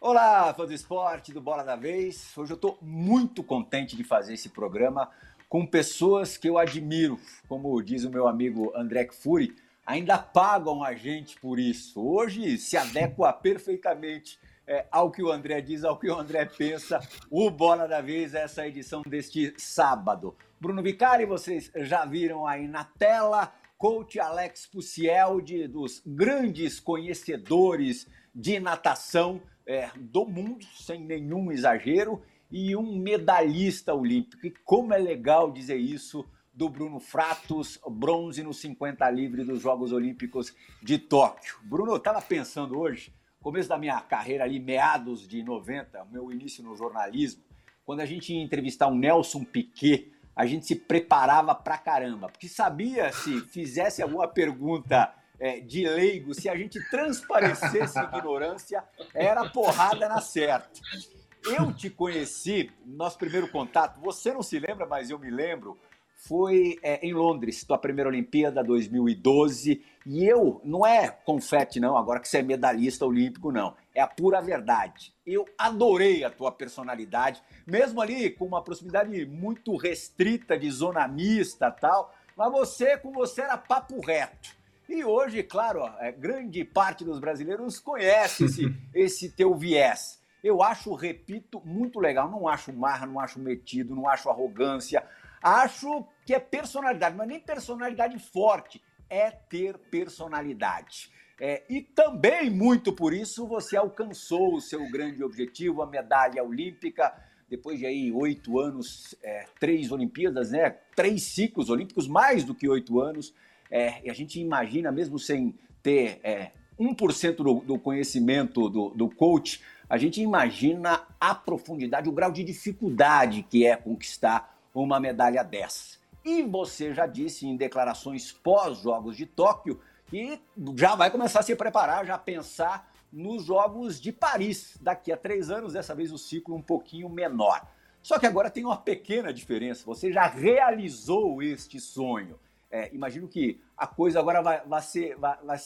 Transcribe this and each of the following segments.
Olá, fã do esporte, do Bola da Vez. Hoje eu estou muito contente de fazer esse programa com pessoas que eu admiro. Como diz o meu amigo André Fury, ainda pagam a gente por isso. Hoje se adequa perfeitamente é, ao que o André diz, ao que o André pensa. O Bola da Vez, essa edição deste sábado. Bruno Vicari, vocês já viram aí na tela. Coach Alex Pucieldi, dos grandes conhecedores de natação é, do mundo, sem nenhum exagero, e um medalhista olímpico. E como é legal dizer isso do Bruno Fratos, bronze no 50 livre dos Jogos Olímpicos de Tóquio. Bruno, eu estava pensando hoje, começo da minha carreira ali, meados de 90, meu início no jornalismo, quando a gente ia entrevistar o Nelson Piquet, a gente se preparava pra caramba, porque sabia se fizesse alguma pergunta é, de leigo, se a gente transparecesse ignorância, era porrada na certa. Eu te conheci, nosso primeiro contato, você não se lembra, mas eu me lembro, foi é, em Londres, tua primeira Olimpíada 2012, e eu, não é confete não, agora que você é medalhista olímpico não, é a pura verdade. Eu adorei a tua personalidade, mesmo ali com uma proximidade muito restrita de zona mista tal, mas você, com você era papo reto. E hoje, claro, ó, é, grande parte dos brasileiros conhece esse, esse teu viés. Eu acho, repito, muito legal. Não acho marra, não acho metido, não acho arrogância. Acho que é personalidade, mas nem personalidade forte. É ter personalidade. É, e também, muito por isso, você alcançou o seu grande objetivo, a medalha olímpica. Depois de aí oito anos, é, três Olimpíadas, né? Três ciclos olímpicos, mais do que oito anos. É, e a gente imagina, mesmo sem ter é, 1% do, do conhecimento do, do coach, a gente imagina a profundidade, o grau de dificuldade que é conquistar uma medalha dessa. E você já disse em declarações pós-Jogos de Tóquio que já vai começar a se preparar, já pensar nos Jogos de Paris daqui a três anos, dessa vez o ciclo um pouquinho menor. Só que agora tem uma pequena diferença, você já realizou este sonho. É, imagino que a coisa agora vai, vai, ser, vai, vai,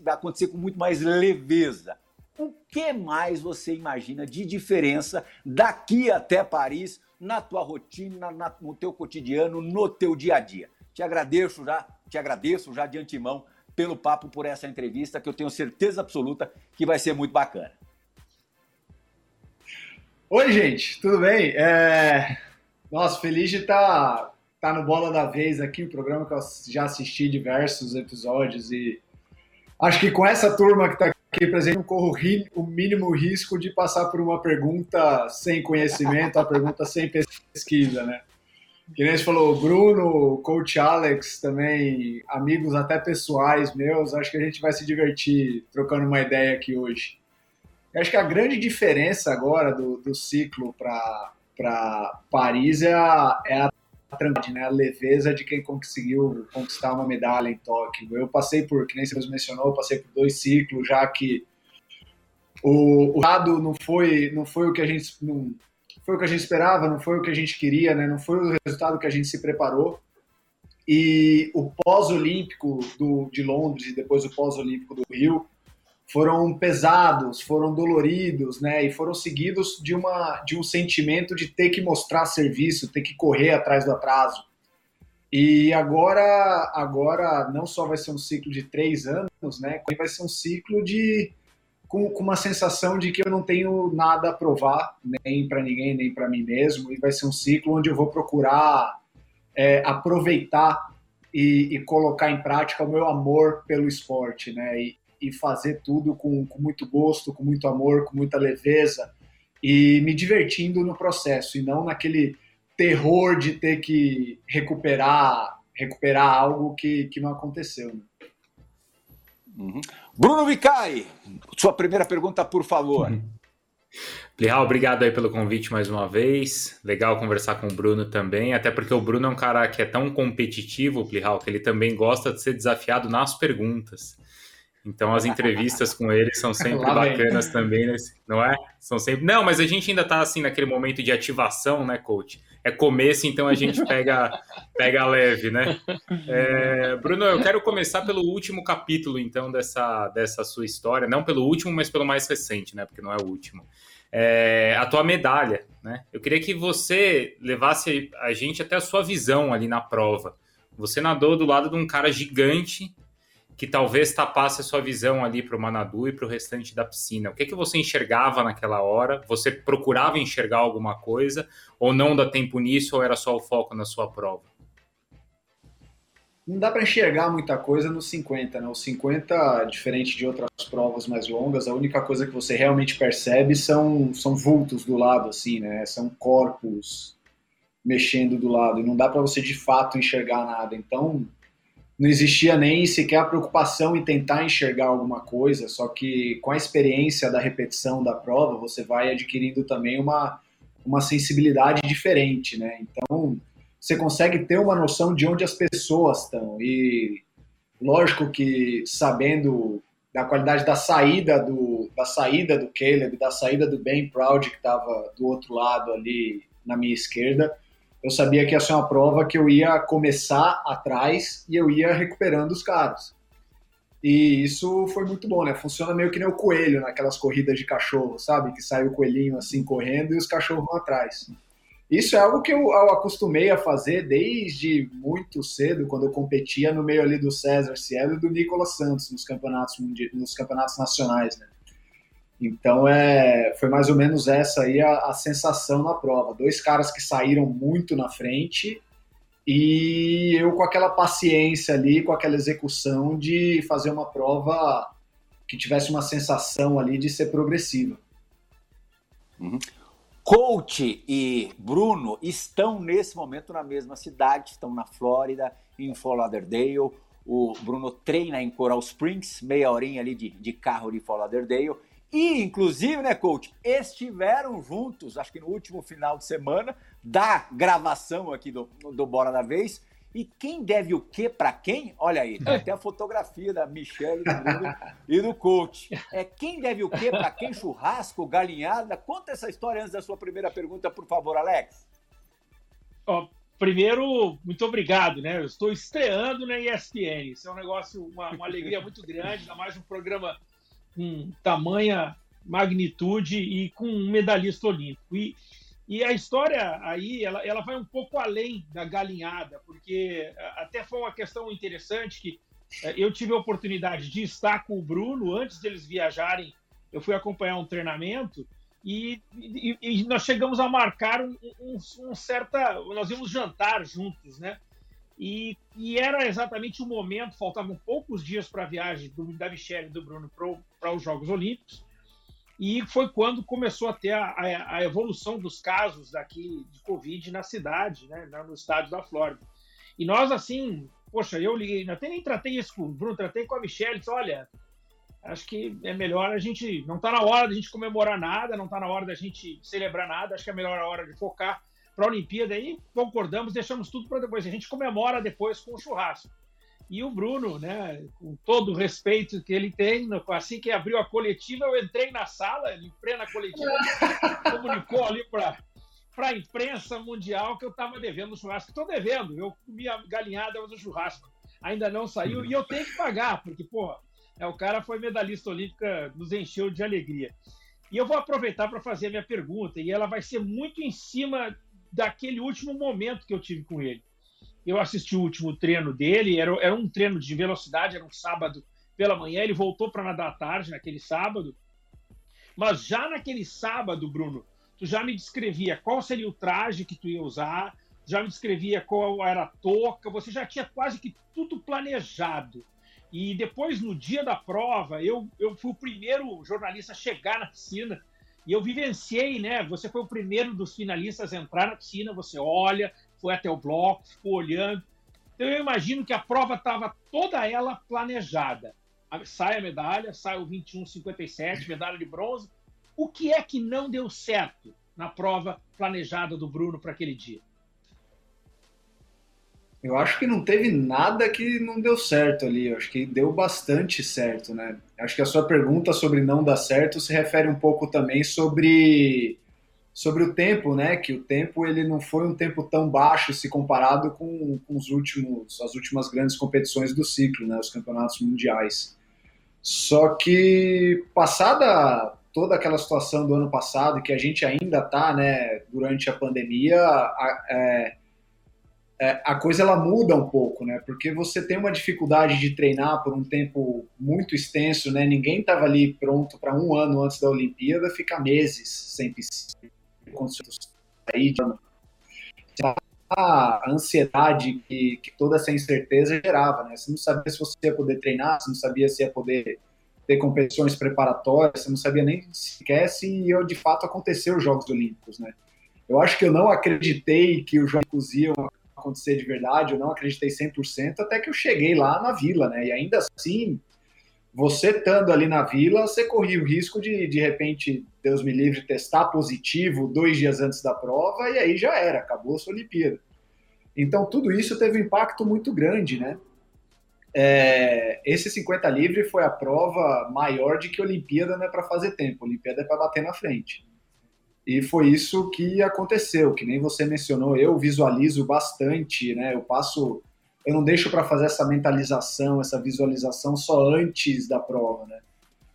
vai, acontecer com muito mais leveza. O que mais você imagina de diferença daqui até Paris na tua rotina, na, no teu cotidiano, no teu dia a dia? Te agradeço já, te agradeço já de antemão pelo papo, por essa entrevista, que eu tenho certeza absoluta que vai ser muito bacana. Oi, gente, tudo bem? É... Nossa, feliz de estar tá no Bola da Vez aqui, um programa que eu já assisti diversos episódios e acho que com essa turma que está presente, não corro o mínimo risco de passar por uma pergunta sem conhecimento, a pergunta sem pesquisa, né? Que nem você falou, Bruno, coach Alex também, amigos até pessoais meus, acho que a gente vai se divertir trocando uma ideia aqui hoje. Eu acho que a grande diferença agora do, do ciclo para Paris é a, é a tranquilidade, né? A leveza de quem conseguiu conquistar uma medalha em Tóquio. Eu passei por, que nem você mencionou, eu passei por dois ciclos, já que o, o lado não foi, não foi o que a gente não foi o que a gente esperava, não foi o que a gente queria, né? Não foi o resultado que a gente se preparou. E o pós-olímpico de Londres e depois o pós-olímpico do Rio foram pesados, foram doloridos, né? E foram seguidos de, uma, de um sentimento de ter que mostrar serviço, ter que correr atrás do atraso. E agora, agora não só vai ser um ciclo de três anos, né? Vai ser um ciclo de com, com uma sensação de que eu não tenho nada a provar, nem para ninguém, nem para mim mesmo. E vai ser um ciclo onde eu vou procurar é, aproveitar e, e, colocar em prática o meu amor pelo esporte, né? E, e fazer tudo com, com muito gosto, com muito amor, com muita leveza e me divertindo no processo e não naquele terror de ter que recuperar recuperar algo que, que não aconteceu. Né? Uhum. Bruno Vicari, sua primeira pergunta, por favor. Uhum. Plihal, obrigado aí pelo convite mais uma vez. Legal conversar com o Bruno também, até porque o Bruno é um cara que é tão competitivo, Plihal, que ele também gosta de ser desafiado nas perguntas. Então as entrevistas com ele são sempre bacanas também, né? não é? São sempre. Não, mas a gente ainda está assim naquele momento de ativação, né, coach? É começo, então a gente pega pega leve, né? É... Bruno, eu quero começar pelo último capítulo, então, dessa, dessa sua história. Não pelo último, mas pelo mais recente, né? Porque não é o último. É... A tua medalha, né? Eu queria que você levasse a gente até a sua visão ali na prova. Você nadou do lado de um cara gigante que talvez tapasse a sua visão ali para o Manadu e para o restante da piscina. O que, que você enxergava naquela hora? Você procurava enxergar alguma coisa ou não dá tempo nisso ou era só o foco na sua prova? Não dá para enxergar muita coisa no 50, né? O 50, diferente de outras provas mais longas, a única coisa que você realmente percebe são, são vultos do lado, assim, né? São corpos mexendo do lado e não dá para você de fato enxergar nada. Então, não existia nem sequer a preocupação em tentar enxergar alguma coisa, só que com a experiência da repetição da prova, você vai adquirindo também uma, uma sensibilidade diferente, né? Então, você consegue ter uma noção de onde as pessoas estão. E lógico que sabendo da qualidade da saída do, da saída do Caleb, da saída do Ben Proud, que estava do outro lado ali na minha esquerda, eu sabia que ia ser uma prova que eu ia começar atrás e eu ia recuperando os caras. E isso foi muito bom, né? Funciona meio que nem o coelho naquelas corridas de cachorro, sabe? Que sai o coelhinho assim correndo e os cachorros vão atrás. Isso é algo que eu, eu acostumei a fazer desde muito cedo, quando eu competia no meio ali do César Cielo e do Nicolas Santos nos campeonatos, nos campeonatos nacionais, né? Então é, foi mais ou menos essa aí a, a, sensação na prova. Dois caras que saíram muito na frente e eu com aquela paciência ali, com aquela execução de fazer uma prova que tivesse uma sensação ali de ser progressiva. Uhum. Coach e Bruno estão nesse momento na mesma cidade, estão na Flórida, em Fort Lauderdale. O Bruno treina em Coral Springs, meia horinha ali de, de carro de Fort Lauderdale e, inclusive, né, coach, estiveram juntos, acho que no último final de semana, da gravação aqui do, do Bora da Vez. E quem deve o quê para quem? Olha aí, tem até a fotografia da Michelle, e do coach. É, quem deve o quê para quem? Churrasco, galinhada? Conta essa história antes da sua primeira pergunta, por favor, Alex. Primeiro, muito obrigado, né? Eu estou estreando na ESPN. Isso é um negócio, uma, uma alegria muito grande, ainda mais um programa com tamanha magnitude e com um medalhista olímpico. E, e a história aí, ela, ela vai um pouco além da galinhada, porque até foi uma questão interessante que é, eu tive a oportunidade de estar com o Bruno antes deles viajarem. Eu fui acompanhar um treinamento e, e, e nós chegamos a marcar um, um, um, certa. Nós íamos jantar juntos, né? E, e, era exatamente o momento, faltavam poucos dias para a viagem do, da Michelle e do Bruno para os Jogos Olímpicos, e foi quando começou a ter a, a, a, evolução dos casos daqui de Covid na cidade, né, no estado da Flórida. E nós, assim, poxa, eu liguei, até nem tratei isso com o Bruno, tratei com a Michelle, disse, olha, acho que é melhor a gente, não está na hora da gente comemorar nada, não está na hora da gente celebrar nada, acho que é melhor a hora de focar para a Olimpíada aí, concordamos, deixamos tudo para depois. A gente comemora depois com o churrasco. E o Bruno, né, com todo o respeito que ele tem, assim que abriu a coletiva, eu entrei na sala, ele plena coletiva, comunicou ali para para a imprensa mundial que eu estava devendo o churrasco. Estou devendo, eu comi a galinhada, mas o churrasco ainda não saiu e eu tenho que pagar, porque, pô, é, o cara foi medalhista olímpica, nos encheu de alegria. E eu vou aproveitar para fazer a minha pergunta, e ela vai ser muito em cima daquele último momento que eu tive com ele. Eu assisti o último treino dele, era, era um treino de velocidade, era um sábado pela manhã, ele voltou para nadar à tarde naquele sábado. Mas já naquele sábado, Bruno, tu já me descrevia qual seria o traje que tu ia usar, já me descrevia qual era a touca, você já tinha quase que tudo planejado. E depois, no dia da prova, eu, eu fui o primeiro jornalista a chegar na piscina e eu vivenciei, né? Você foi o primeiro dos finalistas a entrar na piscina, você olha, foi até o bloco, ficou olhando. Então eu imagino que a prova estava toda ela planejada. Sai a medalha, sai o 21,57, medalha de bronze. O que é que não deu certo na prova planejada do Bruno para aquele dia? Eu acho que não teve nada que não deu certo ali. Eu acho que deu bastante certo, né? Acho que a sua pergunta sobre não dar certo se refere um pouco também sobre sobre o tempo, né? Que o tempo ele não foi um tempo tão baixo se comparado com, com os últimos as últimas grandes competições do ciclo, né? Os campeonatos mundiais. Só que passada toda aquela situação do ano passado que a gente ainda está, né? Durante a pandemia, a, é, é, a coisa ela muda um pouco, né? Porque você tem uma dificuldade de treinar por um tempo muito extenso, né? Ninguém estava ali pronto para um ano antes da Olimpíada ficar meses sem piscina, sair a ansiedade que, que, toda essa incerteza gerava, né? Você não sabia se você ia poder treinar, você não sabia se ia poder ter competições preparatórias, você não sabia nem sequer se ia de fato acontecer os Jogos Olímpicos, né? Eu acho que eu não acreditei que os Jogos iam acontecer de verdade, eu não acreditei 100%, até que eu cheguei lá na vila, né? E ainda assim, você estando ali na vila, você corria o risco de, de repente, Deus me livre, testar positivo dois dias antes da prova, e aí já era, acabou a sua Olimpíada. Então, tudo isso teve um impacto muito grande, né? É, esse 50 livre foi a prova maior de que Olimpíada não é para fazer tempo, Olimpíada é para bater na frente. E foi isso que aconteceu, que nem você mencionou, eu visualizo bastante, né? Eu passo, eu não deixo para fazer essa mentalização, essa visualização só antes da prova, né?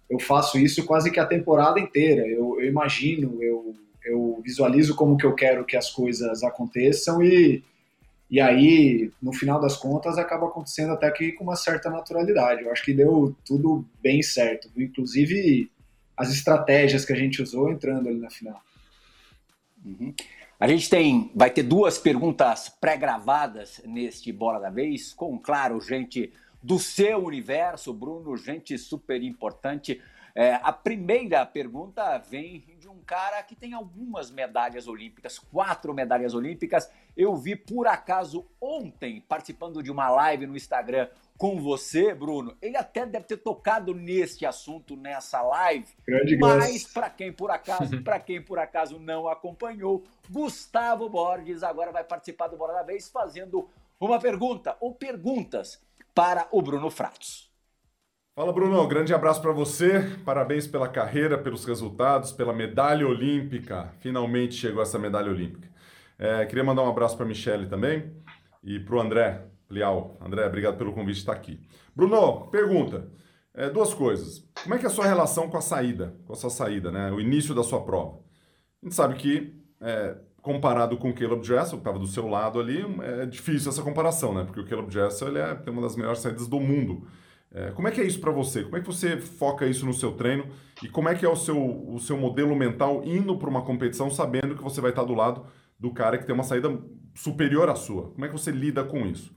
Eu faço isso quase que a temporada inteira. Eu, eu imagino, eu, eu visualizo como que eu quero que as coisas aconteçam e, e aí, no final das contas, acaba acontecendo até que com uma certa naturalidade. Eu acho que deu tudo bem certo, inclusive as estratégias que a gente usou entrando ali na final. Uhum. A gente tem, vai ter duas perguntas pré-gravadas neste Bola da Vez, com, claro, gente do seu universo, Bruno, gente super importante. É, a primeira pergunta vem de um cara que tem algumas medalhas olímpicas, quatro medalhas olímpicas. Eu vi por acaso ontem, participando de uma live no Instagram, com você, Bruno. Ele até deve ter tocado neste assunto nessa live. Grande mas para quem por acaso, para quem por acaso não acompanhou, Gustavo Borges agora vai participar do Bora da Vez fazendo uma pergunta ou perguntas para o Bruno Fratos. Fala, Bruno. Grande abraço para você. Parabéns pela carreira, pelos resultados, pela medalha olímpica. Finalmente chegou essa medalha olímpica. É, queria mandar um abraço para a Michele também e para o André, Lial, André, obrigado pelo convite de estar aqui. Bruno, pergunta. É, duas coisas. Como é que é a sua relação com a saída, com a sua saída, né? O início da sua prova. A gente sabe que, é, comparado com o Caleb Dressel, que estava do seu lado ali, é difícil essa comparação, né? Porque o Caleb Dressel ele é, tem uma das melhores saídas do mundo. É, como é que é isso para você? Como é que você foca isso no seu treino? E como é que é o seu, o seu modelo mental indo para uma competição sabendo que você vai estar do lado do cara que tem uma saída superior à sua? Como é que você lida com isso?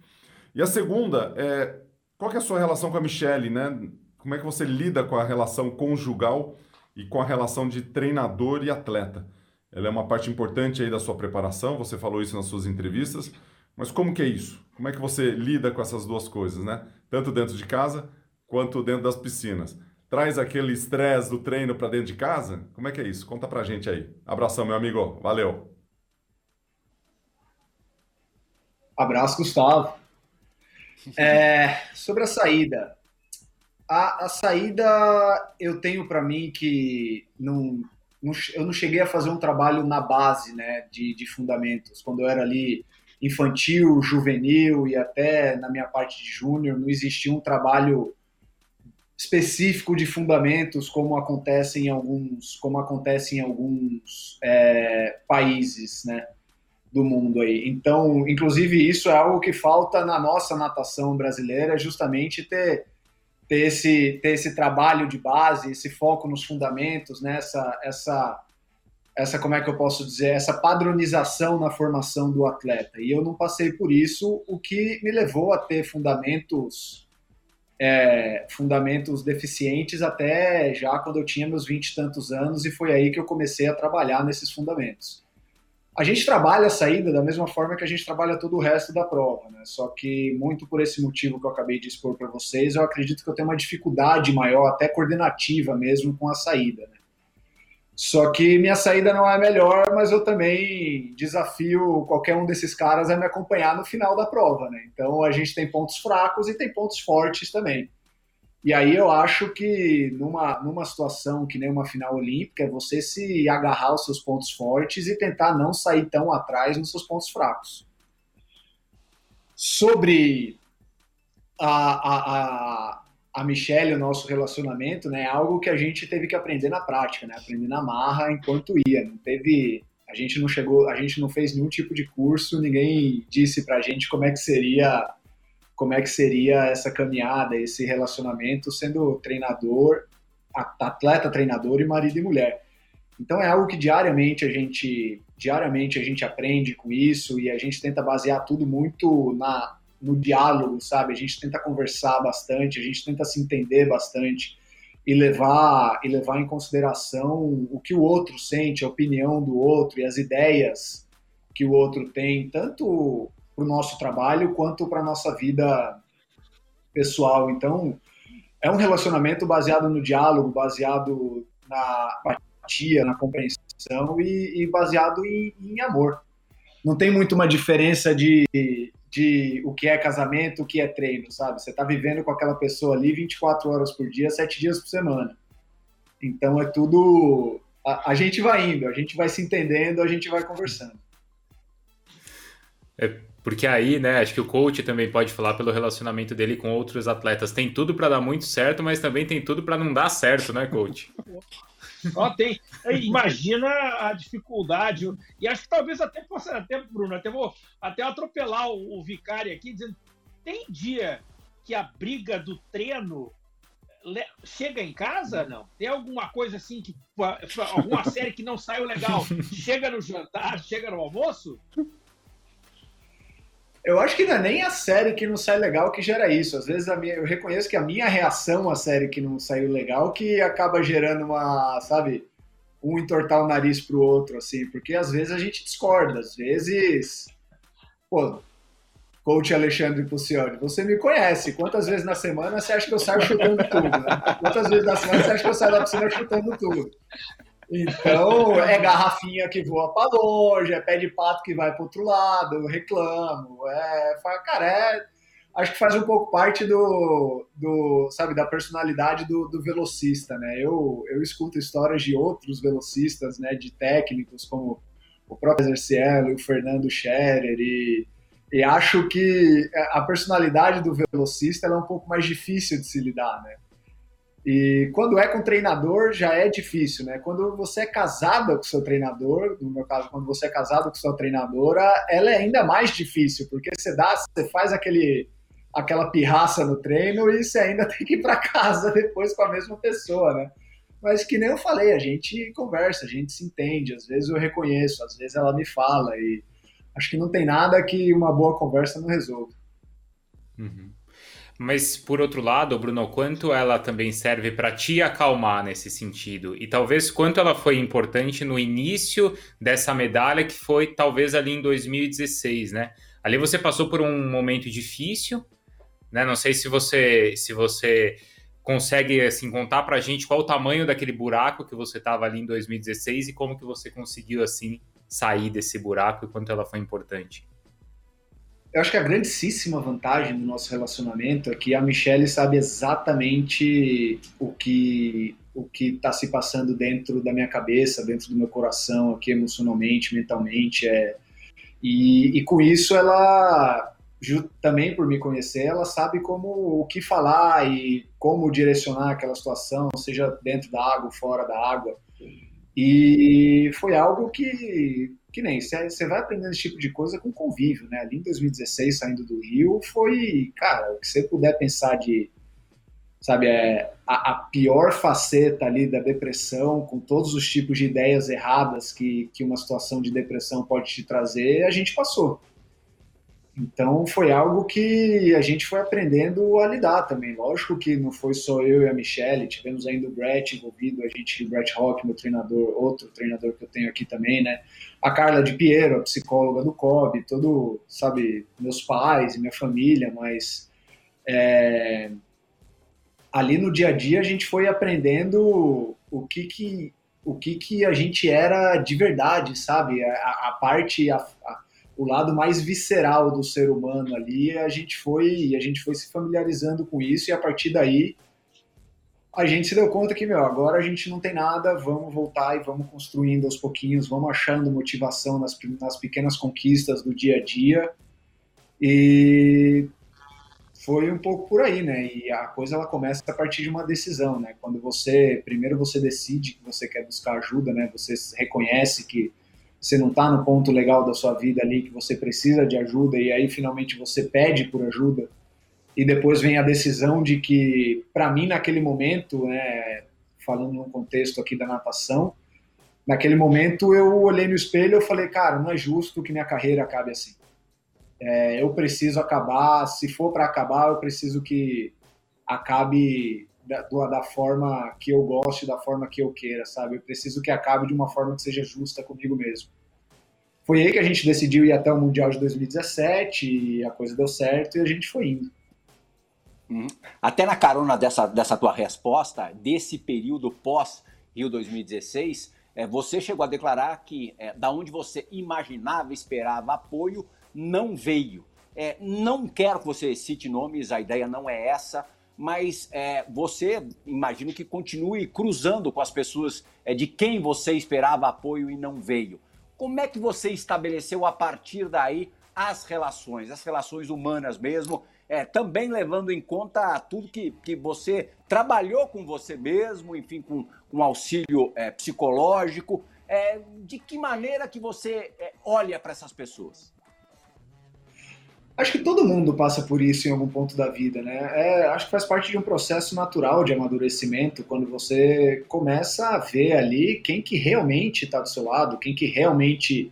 E a segunda é qual é a sua relação com a Michelle, né? Como é que você lida com a relação conjugal e com a relação de treinador e atleta? Ela é uma parte importante aí da sua preparação, você falou isso nas suas entrevistas, mas como que é isso? Como é que você lida com essas duas coisas, né? Tanto dentro de casa quanto dentro das piscinas. Traz aquele estresse do treino para dentro de casa? Como é que é isso? Conta pra gente aí. Abração, meu amigo. Valeu. Abraço, Gustavo. É, sobre a saída. A, a saída eu tenho para mim que não, não, eu não cheguei a fazer um trabalho na base né, de, de fundamentos. Quando eu era ali infantil, juvenil e até na minha parte de júnior, não existia um trabalho específico de fundamentos como acontece em alguns, como acontece em alguns é, países, né? Do mundo aí. Então, inclusive, isso é algo que falta na nossa natação brasileira, justamente ter, ter, esse, ter esse trabalho de base, esse foco nos fundamentos, né? essa, essa, essa, como é que eu posso dizer, essa padronização na formação do atleta. E eu não passei por isso, o que me levou a ter fundamentos. É, fundamentos deficientes até já quando eu tinha meus vinte e tantos anos, e foi aí que eu comecei a trabalhar nesses fundamentos. A gente trabalha a saída da mesma forma que a gente trabalha todo o resto da prova, né? Só que muito por esse motivo que eu acabei de expor para vocês, eu acredito que eu tenho uma dificuldade maior, até coordenativa mesmo, com a saída. Né? Só que minha saída não é melhor, mas eu também desafio qualquer um desses caras a me acompanhar no final da prova, né? Então a gente tem pontos fracos e tem pontos fortes também. E aí eu acho que numa, numa situação que nem uma final olímpica, é você se agarrar aos seus pontos fortes e tentar não sair tão atrás nos seus pontos fracos. Sobre a, a, a, a Michelle, o nosso relacionamento, né, é algo que a gente teve que aprender na prática, né, aprender na marra enquanto ia. Não teve, a gente não chegou, a gente não fez nenhum tipo de curso, ninguém disse pra gente como é que seria, como é que seria essa caminhada, esse relacionamento sendo treinador, atleta, treinador e marido e mulher. Então é algo que diariamente a gente, diariamente a gente aprende com isso e a gente tenta basear tudo muito na no diálogo, sabe? A gente tenta conversar bastante, a gente tenta se entender bastante e levar e levar em consideração o que o outro sente, a opinião do outro e as ideias que o outro tem, tanto para o nosso trabalho quanto para a nossa vida pessoal. Então, é um relacionamento baseado no diálogo, baseado na empatia, na compreensão e, e baseado em, em amor. Não tem muito uma diferença de de o que é casamento, o que é treino, sabe? Você está vivendo com aquela pessoa ali 24 horas por dia, 7 dias por semana. Então é tudo. A, a gente vai indo, a gente vai se entendendo, a gente vai conversando. É porque aí, né, acho que o coach também pode falar pelo relacionamento dele com outros atletas. Tem tudo para dar muito certo, mas também tem tudo para não dar certo, né, coach? Ó, tem, imagina a dificuldade. E acho que talvez até possa, até, Bruno, até vou até atropelar o, o Vicário aqui, dizendo: tem dia que a briga do treino chega em casa? Não. Tem alguma coisa assim que. Alguma série que não saiu legal? Chega no jantar, chega no almoço? Eu acho que não é nem a série que não sai legal que gera isso. Às vezes minha, eu reconheço que a minha reação à série que não saiu legal que acaba gerando uma, sabe, um entortar o nariz pro outro, assim, porque às vezes a gente discorda, às vezes. Pô, coach Alexandre Pucione, você me conhece. Quantas vezes na semana você acha que eu saio chutando tudo? Né? Quantas vezes na semana você acha que eu saio da piscina chutando tudo? Então, é garrafinha que voa para longe, é pé de pato que vai para outro lado, reclamo. É, cara, é, acho que faz um pouco parte do, do sabe, da personalidade do, do velocista, né? Eu, eu escuto histórias de outros velocistas, né, de técnicos como o próprio Zercielo e o Fernando Scherer e, e acho que a personalidade do velocista é um pouco mais difícil de se lidar, né? E quando é com treinador já é difícil, né? Quando você é casada com seu treinador, no meu caso, quando você é casado com sua treinadora, ela é ainda mais difícil, porque você dá, você faz aquele aquela pirraça no treino e você ainda tem que ir para casa depois com a mesma pessoa, né? Mas que nem eu falei, a gente conversa, a gente se entende, às vezes eu reconheço, às vezes ela me fala e acho que não tem nada que uma boa conversa não resolva. Uhum. Mas, por outro lado, Bruno, quanto ela também serve para te acalmar nesse sentido? E talvez quanto ela foi importante no início dessa medalha, que foi talvez ali em 2016, né? Ali você passou por um momento difícil, né? Não sei se você se você consegue assim contar para a gente qual o tamanho daquele buraco que você estava ali em 2016 e como que você conseguiu assim sair desse buraco e quanto ela foi importante eu acho que a grandíssima vantagem do nosso relacionamento é que a Michelle sabe exatamente o que o que está se passando dentro da minha cabeça, dentro do meu coração, aqui emocionalmente, mentalmente, é e, e com isso ela também por me conhecer, ela sabe como o que falar e como direcionar aquela situação, seja dentro da água, fora da água. E foi algo que que nem você vai aprendendo esse tipo de coisa com convívio, né? Ali em 2016, saindo do Rio, foi, cara, o que você puder pensar de, sabe, é a, a, pior faceta ali da depressão, com todos os tipos de ideias erradas que, que uma situação de depressão pode te trazer, a gente passou. Então foi algo que a gente foi aprendendo a lidar também. Lógico que não foi só eu e a Michelle, tivemos ainda o Brett envolvido, a gente, o Brett Rock, meu treinador, outro treinador que eu tenho aqui também, né? A Carla de Piero, a psicóloga do COB, todo, sabe, meus pais, minha família, mas é, ali no dia a dia a gente foi aprendendo o que que o que, que a gente era de verdade, sabe? A, a parte, a, a, o lado mais visceral do ser humano ali, a gente foi, a gente foi se familiarizando com isso e a partir daí a gente se deu conta que, meu, agora a gente não tem nada, vamos voltar e vamos construindo aos pouquinhos, vamos achando motivação nas, nas pequenas conquistas do dia a dia. E foi um pouco por aí, né? E a coisa ela começa a partir de uma decisão, né? Quando você, primeiro você decide que você quer buscar ajuda, né? Você reconhece que você não está no ponto legal da sua vida ali, que você precisa de ajuda, e aí finalmente você pede por ajuda e depois vem a decisão de que, para mim, naquele momento, né, falando no contexto aqui da natação, naquele momento eu olhei no espelho e falei, cara, não é justo que minha carreira acabe assim. É, eu preciso acabar, se for para acabar, eu preciso que acabe da, da forma que eu gosto, da forma que eu queira, sabe? Eu preciso que acabe de uma forma que seja justa comigo mesmo. Foi aí que a gente decidiu ir até o Mundial de 2017 e a coisa deu certo e a gente foi indo. Uhum. Até na carona dessa, dessa tua resposta, desse período pós-Rio 2016, é, você chegou a declarar que é, da onde você imaginava, esperava apoio, não veio. É, não quero que você cite nomes, a ideia não é essa, mas é, você, imagino que continue cruzando com as pessoas é, de quem você esperava apoio e não veio. Como é que você estabeleceu a partir daí as relações, as relações humanas mesmo, é, também levando em conta tudo que, que você trabalhou com você mesmo, enfim, com, com auxílio é, psicológico. É, de que maneira que você é, olha para essas pessoas? Acho que todo mundo passa por isso em algum ponto da vida, né? É, acho que faz parte de um processo natural de amadurecimento, quando você começa a ver ali quem que realmente está do seu lado, quem que realmente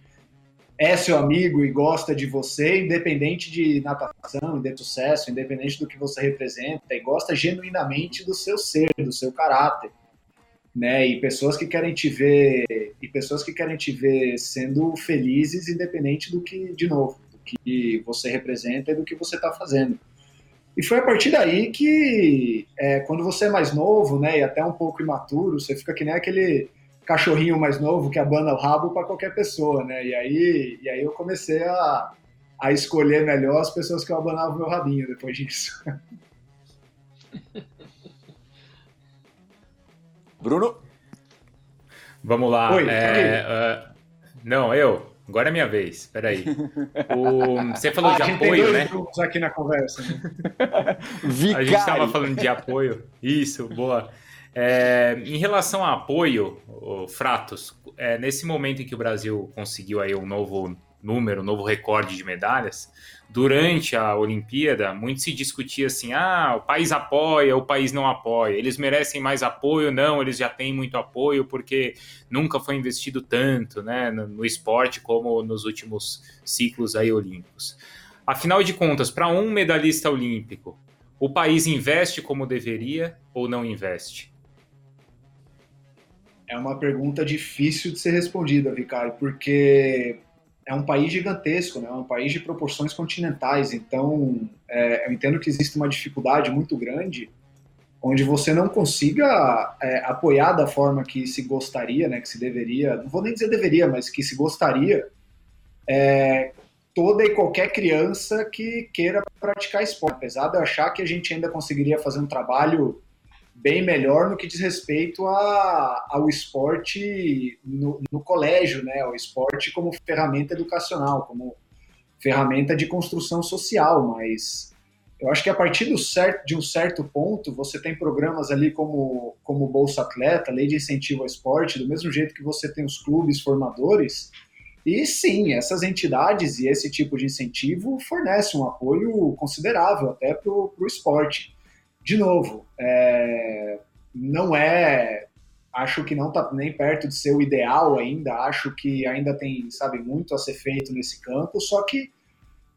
é seu amigo e gosta de você, independente de natação, de sucesso, independente do que você representa, e gosta genuinamente do seu ser, do seu caráter, né? E pessoas que querem te ver, e pessoas que querem te ver sendo felizes, independente do que, de novo, que você representa e do que você está fazendo. E foi a partir daí que, é, quando você é mais novo, né, e até um pouco imaturo, você fica que nem aquele cachorrinho mais novo que abana o rabo para qualquer pessoa, né? E aí, e aí eu comecei a, a escolher melhor as pessoas que eu abanava o meu rabinho depois disso. Bruno? Vamos lá. Oi, é, uh, não, eu. Agora é minha vez. Peraí. O, você falou ah, de apoio, né? aqui na conversa. Né? a gente estava falando de apoio. Isso, boa. É, em relação a apoio, Fratos, é, nesse momento em que o Brasil conseguiu aí um novo número, um novo recorde de medalhas, durante a Olimpíada, muito se discutia assim: ah, o país apoia, o país não apoia, eles merecem mais apoio, não, eles já têm muito apoio porque nunca foi investido tanto né, no, no esporte como nos últimos ciclos aí olímpicos. Afinal de contas, para um medalhista olímpico, o país investe como deveria ou não investe? É uma pergunta difícil de ser respondida, Vicário, porque é um país gigantesco, né? é um país de proporções continentais, então é, eu entendo que existe uma dificuldade muito grande onde você não consiga é, apoiar da forma que se gostaria, né, que se deveria, não vou nem dizer deveria, mas que se gostaria, é, toda e qualquer criança que queira praticar esporte. Apesar de eu achar que a gente ainda conseguiria fazer um trabalho bem melhor no que diz respeito a, ao esporte no, no, colégio, né? O esporte como ferramenta educacional, como ferramenta de construção social, mas eu acho que a partir certo, de um certo ponto você tem programas ali como, como Bolsa Atleta, Lei de Incentivo ao Esporte, do mesmo jeito que você tem os clubes formadores, e sim, essas entidades e esse tipo de incentivo fornecem um apoio considerável até para o esporte de novo, é, não é. Acho que não está nem perto de ser o ideal ainda. Acho que ainda tem, sabe, muito a ser feito nesse campo. Só que,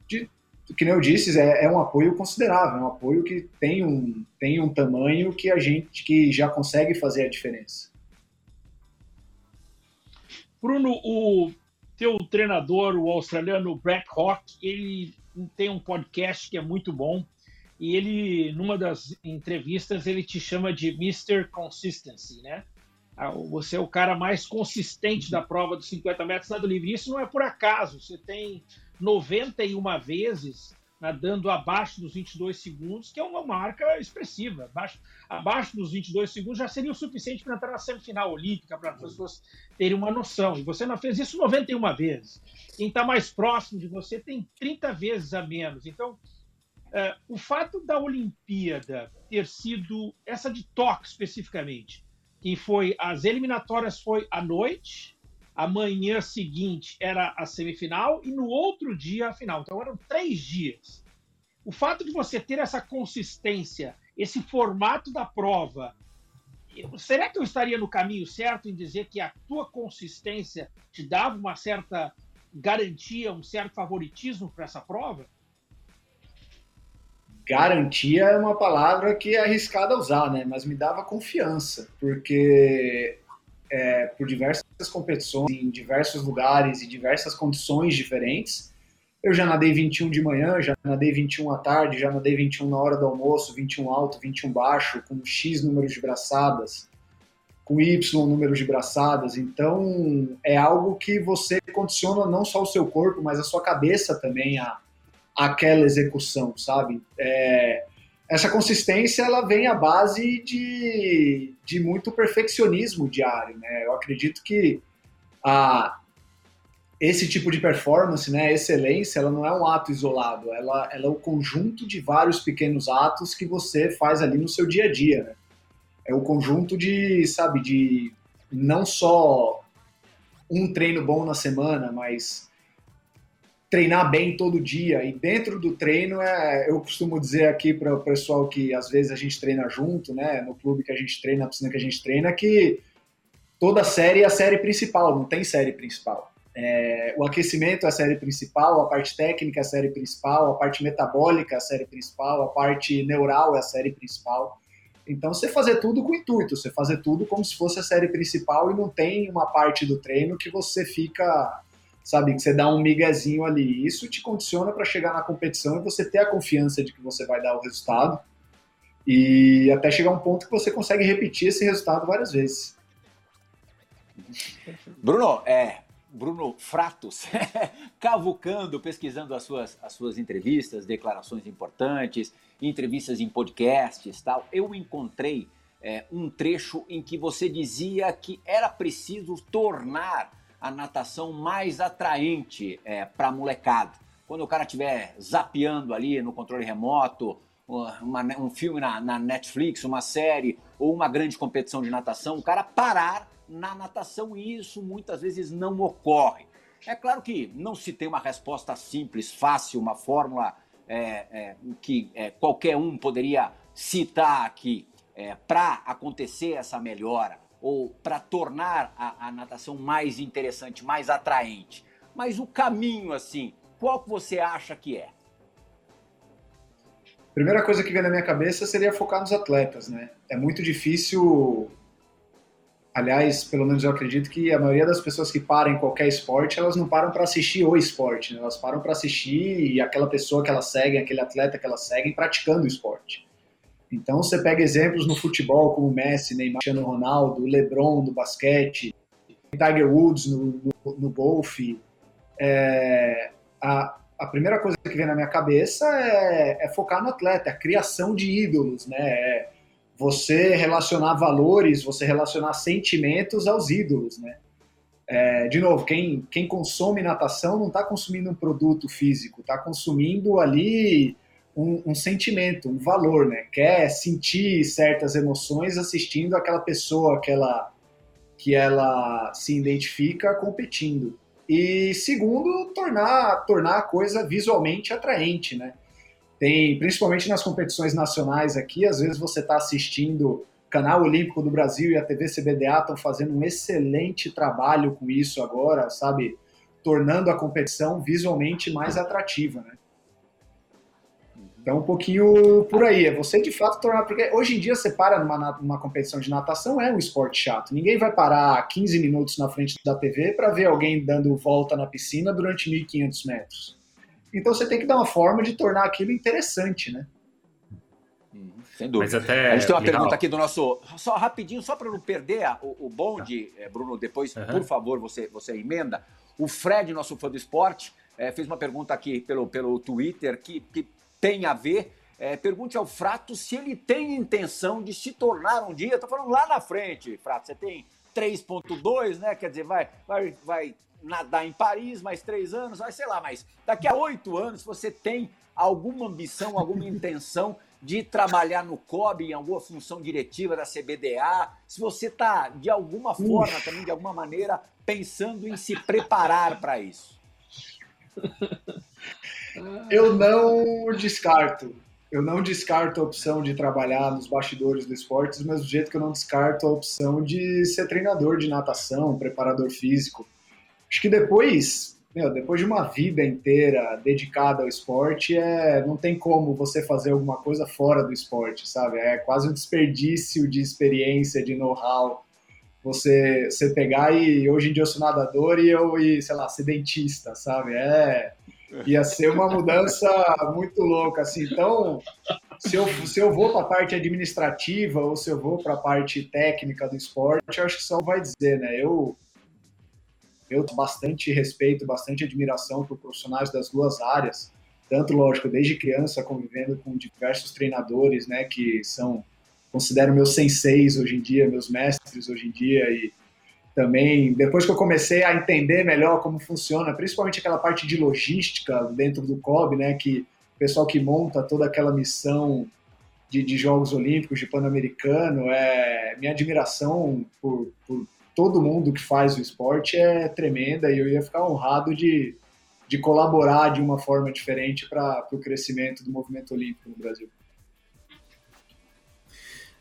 de, que nem eu disse, é, é, um apoio considerável, é um apoio que tem um, tem um tamanho que a gente que já consegue fazer a diferença. Bruno, o teu treinador, o australiano Brett Hawk, ele tem um podcast que é muito bom, e ele, numa das entrevistas, ele te chama de Mr. Consistency, né? você é o cara mais consistente da prova dos 50 metros nado livre. Isso não é por acaso. Você tem 91 vezes nadando abaixo dos 22 segundos, que é uma marca expressiva. Abaixo, abaixo dos 22 segundos já seria o suficiente para entrar na semifinal olímpica, para as pessoas terem uma noção. E você não fez isso 91 vezes. Quem está mais próximo de você tem 30 vezes a menos. Então, é, o fato da Olimpíada ter sido essa de Tóquio especificamente, que foi as eliminatórias foi à noite, a manhã seguinte era a semifinal e no outro dia a final. Então eram três dias. O fato de você ter essa consistência, esse formato da prova, será que eu estaria no caminho certo em dizer que a tua consistência te dava uma certa garantia, um certo favoritismo para essa prova? Garantia é uma palavra que é arriscada usar, né? Mas me dava confiança, porque é, por diversas competições, em diversos lugares e diversas condições diferentes. Eu já nadei 21 de manhã, já nadei 21 à tarde, já nadei 21 na hora do almoço, 21 alto, 21 baixo, com X números de braçadas, com Y números de braçadas. Então, é algo que você condiciona não só o seu corpo, mas a sua cabeça também a, aquela execução, sabe? É, essa consistência ela vem à base de, de muito perfeccionismo diário, né? Eu acredito que a, esse tipo de performance, né, excelência, ela não é um ato isolado, ela, ela é o conjunto de vários pequenos atos que você faz ali no seu dia a dia, né? É o conjunto de, sabe, de não só um treino bom na semana, mas treinar bem todo dia. E dentro do treino, é, eu costumo dizer aqui para o pessoal que às vezes a gente treina junto, né, no clube que a gente treina, na piscina que a gente treina, que toda série é a série principal, não tem série principal. É, o aquecimento é a série principal, a parte técnica é a série principal, a parte metabólica é a série principal, a parte neural é a série principal. Então, você fazer tudo com intuito, você fazer tudo como se fosse a série principal e não tem uma parte do treino que você fica sabe? Que você dá um miguezinho ali. Isso te condiciona para chegar na competição e você ter a confiança de que você vai dar o resultado. E até chegar um ponto que você consegue repetir esse resultado várias vezes. Bruno, é, Bruno Fratos, cavucando, pesquisando as suas, as suas entrevistas, declarações importantes, entrevistas em podcasts tal, eu encontrei é, um trecho em que você dizia que era preciso tornar a natação mais atraente é, para molecada. Quando o cara estiver zapeando ali no controle remoto, uma, um filme na, na, Netflix, uma série ou uma grande competição de natação, o cara parar na natação e isso muitas vezes não ocorre. É claro que não se tem uma resposta simples, fácil, uma fórmula é, é, que é, qualquer um poderia citar aqui é, para acontecer essa melhora ou para tornar a, a, natação mais interessante, mais atraente. Mas o caminho, assim, qual que você acha que é? Primeira coisa que vem na minha cabeça seria focar nos atletas, né? É muito difícil. Aliás, pelo menos eu acredito que a maioria das pessoas que param em qualquer esporte, elas não param para assistir o esporte, né? elas param para assistir aquela pessoa que elas seguem, aquele atleta que elas seguem praticando o esporte. Então você pega exemplos no futebol como Messi, Neymar, Cristiano Ronaldo, LeBron do basquete, Tiger Woods no, no, no golfe. É, a, a primeira coisa que vem na minha cabeça é, é, focar no atleta, a criação de ídolos, né? É você relacionar valores, você relacionar sentimentos aos ídolos, né? É, de novo, quem, quem consome natação não está consumindo um produto físico, está consumindo ali um, um, sentimento, um valor, né? Quer sentir certas emoções assistindo aquela pessoa que ela, que ela se identifica competindo. E segundo, tornar, tornar a coisa visualmente atraente, né? Tem, principalmente nas competições nacionais aqui, às vezes você está assistindo o Canal Olímpico do Brasil e a TV CBDA estão fazendo um excelente trabalho com isso agora, sabe? Tornando a competição visualmente mais atrativa, né? Então, um pouquinho por aí. É você de fato tornar. Porque hoje em dia você para numa, numa competição de natação, é um esporte chato. Ninguém vai parar 15 minutos na frente da TV para ver alguém dando volta na piscina durante 1.500 metros. Então você tem que dar uma forma de tornar aquilo interessante, né? Uhum, sem dúvida. Mas até, a gente tem uma pergunta aqui do nosso. Só rapidinho, só para não perder o, o bonde, tá. Bruno, depois, uhum. por favor, você, você emenda. O Fred, nosso fã do esporte, é, fez uma pergunta aqui pelo, pelo Twitter que, que tem a ver. É, pergunte ao Frato se ele tem intenção de se tornar um dia. Estou falando lá na frente, Frato. Você tem 3,2, né? Quer dizer, vai, vai, vai nadar em Paris mais três anos, vai, sei lá, mas daqui a oito anos você tem alguma ambição, alguma intenção de trabalhar no COB, em alguma função diretiva da CBDA, se você está, de alguma forma, também de alguma maneira, pensando em se preparar para isso. Eu não descarto. Eu não descarto a opção de trabalhar nos bastidores do esporte, do mesmo jeito que eu não descarto a opção de ser treinador de natação, preparador físico. Acho que depois, meu, depois de uma vida inteira dedicada ao esporte, é, não tem como você fazer alguma coisa fora do esporte, sabe? É quase um desperdício de experiência, de know-how. Você, você pegar e hoje em dia eu sou nadador e eu, e, sei lá, ser dentista, sabe? É, ia ser uma mudança muito louca, assim. Então, se eu, se eu vou para a parte administrativa ou se eu vou para a parte técnica do esporte, eu acho que só vai dizer, né? Eu eu bastante respeito, bastante admiração por profissionais das duas áreas, tanto, lógico, desde criança convivendo com diversos treinadores, né, que são, considero meus senseis hoje em dia, meus mestres hoje em dia, e também, depois que eu comecei a entender melhor como funciona, principalmente aquela parte de logística dentro do COB, né, que o pessoal que monta toda aquela missão de, de Jogos Olímpicos, de Pan-Americano, é minha admiração por, por todo mundo que faz o esporte é tremenda e eu ia ficar honrado de, de colaborar de uma forma diferente para o crescimento do movimento olímpico no Brasil.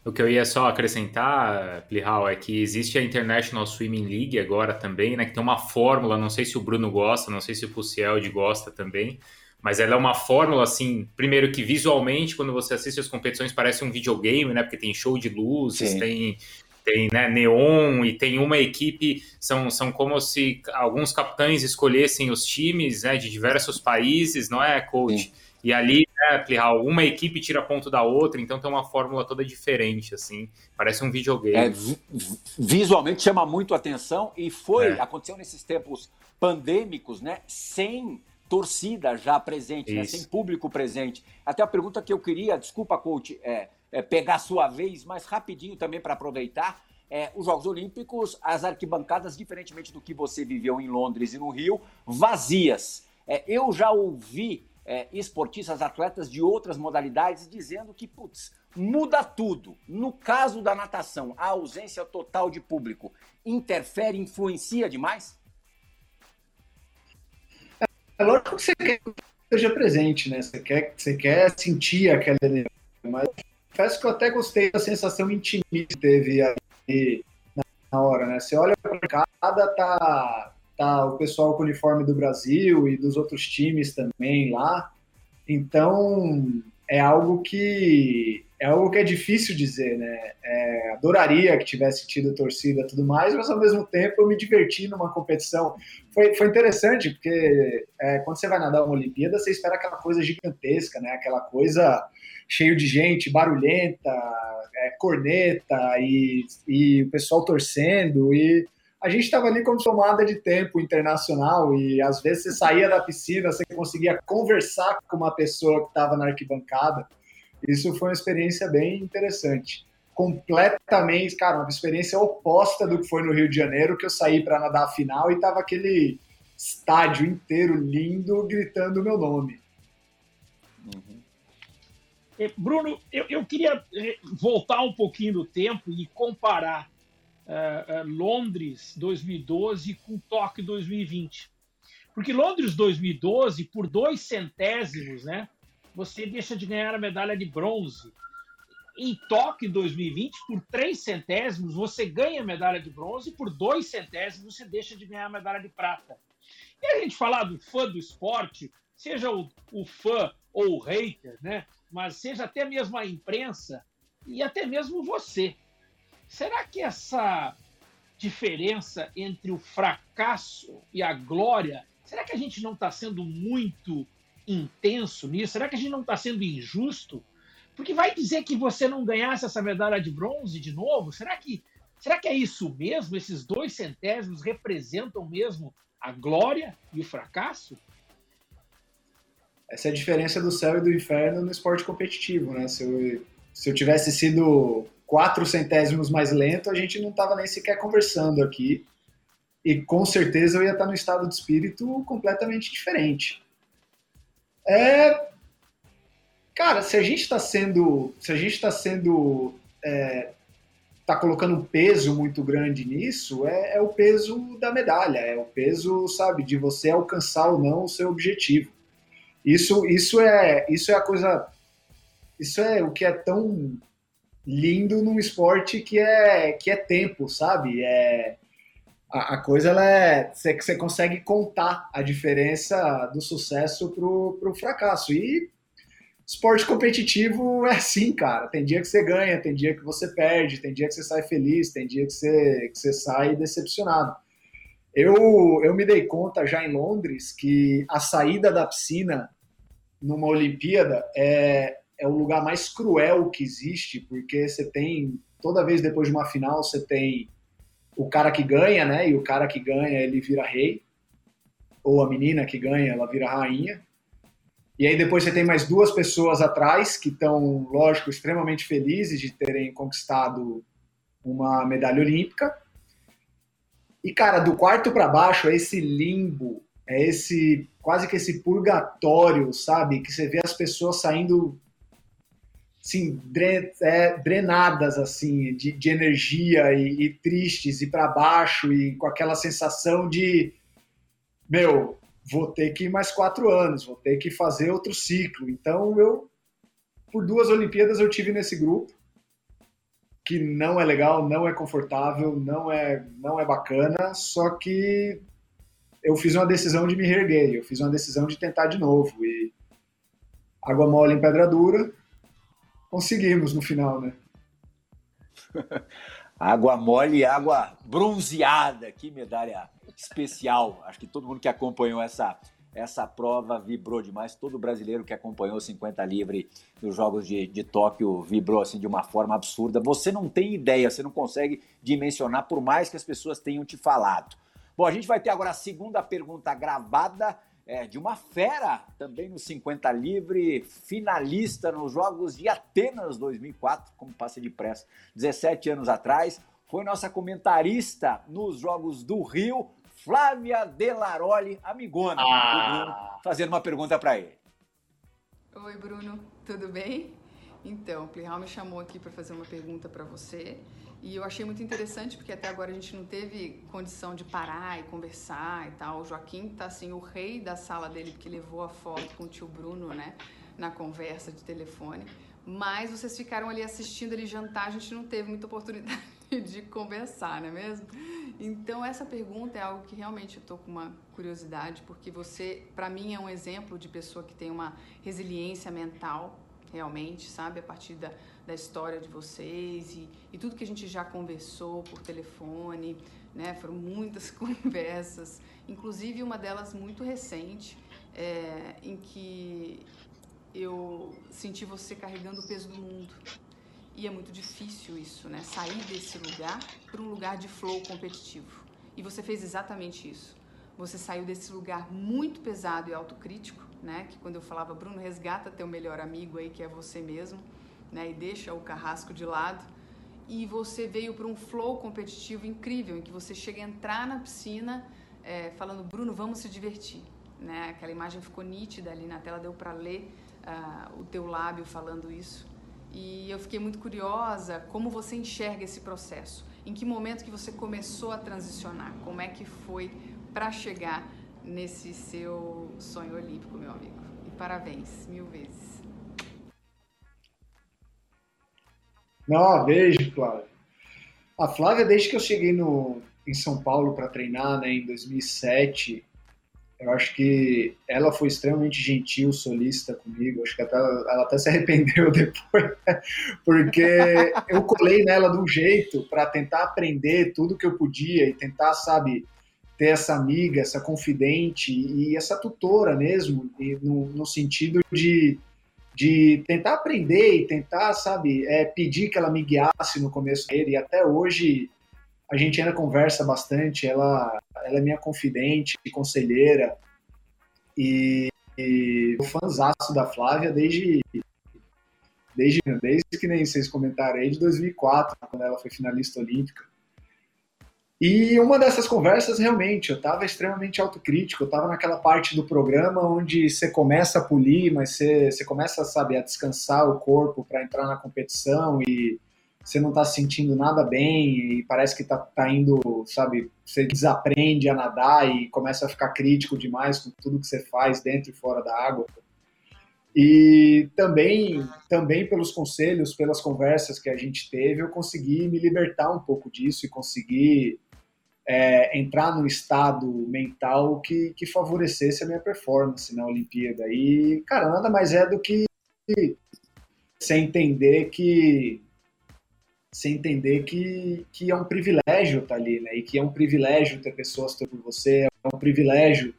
O que eu ia só acrescentar, Plihal, é que existe a International Swimming League agora também, né? Que tem uma fórmula, não sei se o Bruno gosta, não sei se o Pucieldi gosta também, mas ela é uma fórmula, assim, primeiro que visualmente, quando você assiste as competições, parece um videogame, né? Porque tem show de luzes, Sim. tem tem né, neon e tem uma equipe, são, são como se alguns capitães escolhessem os times né, de diversos países, não é, coach? Sim. E ali, Plihal, uma equipe tira ponto da outra, então tem uma fórmula toda diferente, assim, parece um videogame. É, visualmente chama muito atenção e foi, é. aconteceu nesses tempos pandêmicos, né, sem torcida já presente, né, sem público presente. Até a pergunta que eu queria, desculpa, coach, é é, pegar sua vez mais rapidinho também para aproveitar. É, os Jogos Olímpicos, as arquibancadas, diferentemente do que você viveu em Londres e no Rio, vazias. É, eu já ouvi é, esportistas, atletas de outras modalidades dizendo que, putz, muda tudo. No caso da natação, a ausência total de público interfere, influencia demais? É lógico que você quer que esteja presente, né? Você quer, você quer sentir aquela energia, mas confesso que eu até gostei da sensação intimista que teve aí na hora, né? Você olha para cada tá, tá o pessoal com uniforme do Brasil e dos outros times também lá. Então, é algo que é algo que é difícil dizer, né? É, adoraria que tivesse tido torcida e tudo mais, mas ao mesmo tempo eu me diverti numa competição. Foi, foi interessante, porque é, quando você vai nadar uma Olimpíada, você espera aquela coisa gigantesca, né? Aquela coisa cheio de gente, barulhenta, é, corneta e, e o pessoal torcendo. E a gente estava ali como tomada de tempo internacional e às vezes você saía da piscina, você conseguia conversar com uma pessoa que estava na arquibancada. Isso foi uma experiência bem interessante. Completamente, cara, uma experiência oposta do que foi no Rio de Janeiro, que eu saí para nadar a final e tava aquele estádio inteiro lindo gritando meu nome. É, Bruno, eu, eu, queria é, voltar um pouquinho no tempo e comparar uh, uh, Londres 2012 com Tóquio 2020. Porque Londres 2012, por dois centésimos, né, você deixa de ganhar a medalha de bronze. Em Tóquio 2020, por três centésimos, você ganha a medalha de bronze, por dois centésimos, você deixa de ganhar a medalha de prata. E a gente falar do fã do esporte, seja o, o fã ou o hater, né? mas seja até mesmo a imprensa e até mesmo você. Será que essa diferença entre o fracasso e a glória, será que a gente não está sendo muito intenso nisso? Será que a gente não está sendo injusto? Porque vai dizer que você não ganhasse essa medalha de bronze de novo? Será que, será que é isso mesmo? Esses dois centésimos representam mesmo a glória e o fracasso? Essa é a diferença do céu e do inferno no esporte competitivo, né? Se eu, se eu tivesse sido quatro centésimos mais lento, a gente não estava nem sequer conversando aqui. E com certeza eu ia estar no estado de espírito completamente diferente. É, cara, se a gente está sendo, se a gente está sendo, é, tá colocando um peso muito grande nisso, é, é o peso da medalha, é o peso, sabe, de você alcançar ou não o seu objetivo. Isso, isso é, isso é a coisa, isso é o que é tão lindo num esporte que é, que é tempo, sabe? É a, a coisa ela é, você, você consegue contar a diferença do sucesso pro, pro fracasso e esporte competitivo é assim, cara. Tem dia que você ganha, tem dia que você perde, tem dia que você sai feliz, tem dia que você, que você sai decepcionado. Eu, eu me dei conta já em Londres que a saída da piscina numa Olimpíada é, é o lugar mais cruel que existe, porque você tem, toda vez depois de uma final, você tem o cara que ganha, né? E o cara que ganha, ele vira rei. Ou a menina que ganha, ela vira rainha. E aí depois você tem mais duas pessoas atrás que estão, lógico, extremamente felizes de terem conquistado uma medalha olímpica. E, cara, do quarto para baixo é esse limbo, é esse quase que esse purgatório, sabe? Que você vê as pessoas saindo assim, é, drenadas assim de, de energia e, e, tristes e para baixo e com aquela sensação de meu vou ter que ir mais quatro anos vou ter que fazer outro ciclo então eu por duas Olimpíadas eu tive nesse grupo que não é legal, não é confortável, não é, não é bacana, só que eu fiz uma decisão de me reerguer, eu fiz uma decisão de tentar de novo. E água mole em pedra dura, conseguimos no final, né? água mole e água bronzeada, que medalha especial. Acho que todo mundo que acompanhou essa essa prova vibrou demais. Todo brasileiro que acompanhou o 50 livre nos Jogos de, de Tóquio vibrou assim de uma forma absurda. Você não tem ideia, você não consegue dimensionar, por mais que as pessoas tenham te falado. Bom, a gente vai ter agora a segunda pergunta gravada é, de uma fera também no 50 livre, finalista nos Jogos de Atenas 2004, como passa de pressa, 17 anos atrás. Foi nossa comentarista nos Jogos do Rio, Flávia Delaroli, amigona ah. do Bruno, fazendo uma pergunta para ele. Oi, Bruno, tudo bem? Então, o Plihal me chamou aqui para fazer uma pergunta para você e eu achei muito interessante porque até agora a gente não teve condição de parar e conversar e tal. O Joaquim tá assim, o rei da sala dele, porque levou a foto com o tio Bruno, né, na conversa de telefone. Mas vocês ficaram ali assistindo ele jantar, a gente não teve muita oportunidade de conversar, não é mesmo? Então essa pergunta é algo que realmente eu tô com uma curiosidade, porque você, para mim, é um exemplo de pessoa que tem uma resiliência mental, realmente, sabe, a partir da, da história de vocês e, e tudo que a gente já conversou por telefone, né? Foram muitas conversas, inclusive uma delas muito recente, é, em que eu senti você carregando o peso do mundo. E é muito difícil isso, né? Sair desse lugar para um lugar de flow competitivo. E você fez exatamente isso. Você saiu desse lugar muito pesado e autocrítico, né? Que quando eu falava, Bruno, resgata teu melhor amigo aí, que é você mesmo, né? E deixa o carrasco de lado. E você veio para um flow competitivo incrível, em que você chega a entrar na piscina é, falando, Bruno, vamos se divertir, né? Aquela imagem ficou nítida ali na tela, deu para ler uh, o teu lábio falando isso. E eu fiquei muito curiosa como você enxerga esse processo. Em que momento que você começou a transicionar? Como é que foi para chegar nesse seu sonho olímpico, meu amigo? E parabéns, mil vezes. Não, beijo, Flávia. A Flávia, desde que eu cheguei no, em São Paulo para treinar, né, em 2007, eu acho que ela foi extremamente gentil, solista comigo. Acho que até, ela até se arrependeu depois, porque eu colei nela de um jeito para tentar aprender tudo que eu podia e tentar, sabe, ter essa amiga, essa confidente e essa tutora mesmo, no, no sentido de de tentar aprender e tentar, sabe, é, pedir que ela me guiasse no começo dele. E até hoje a gente ainda conversa bastante. Ela, ela é minha confidente, conselheira. E, e fãzaço da Flávia desde, desde, desde que nem vocês comentaram aí, de 2004, quando ela foi finalista olímpica. E uma dessas conversas, realmente, eu estava extremamente autocrítico, eu estava naquela parte do programa onde você começa a polir, mas você, você começa, sabe, a descansar o corpo para entrar na competição e você não está se sentindo nada bem e parece que está tá indo, sabe, você desaprende a nadar e começa a ficar crítico demais com tudo que você faz dentro e fora da água. E também, também pelos conselhos, pelas conversas que a gente teve, eu consegui me libertar um pouco disso e conseguir é, entrar num estado mental que, que favorecesse a minha performance na Olimpíada. E, cara, nada mais é do que você entender que você entender que, que é um privilégio estar ali, né? E que é um privilégio ter pessoas por você, é um privilégio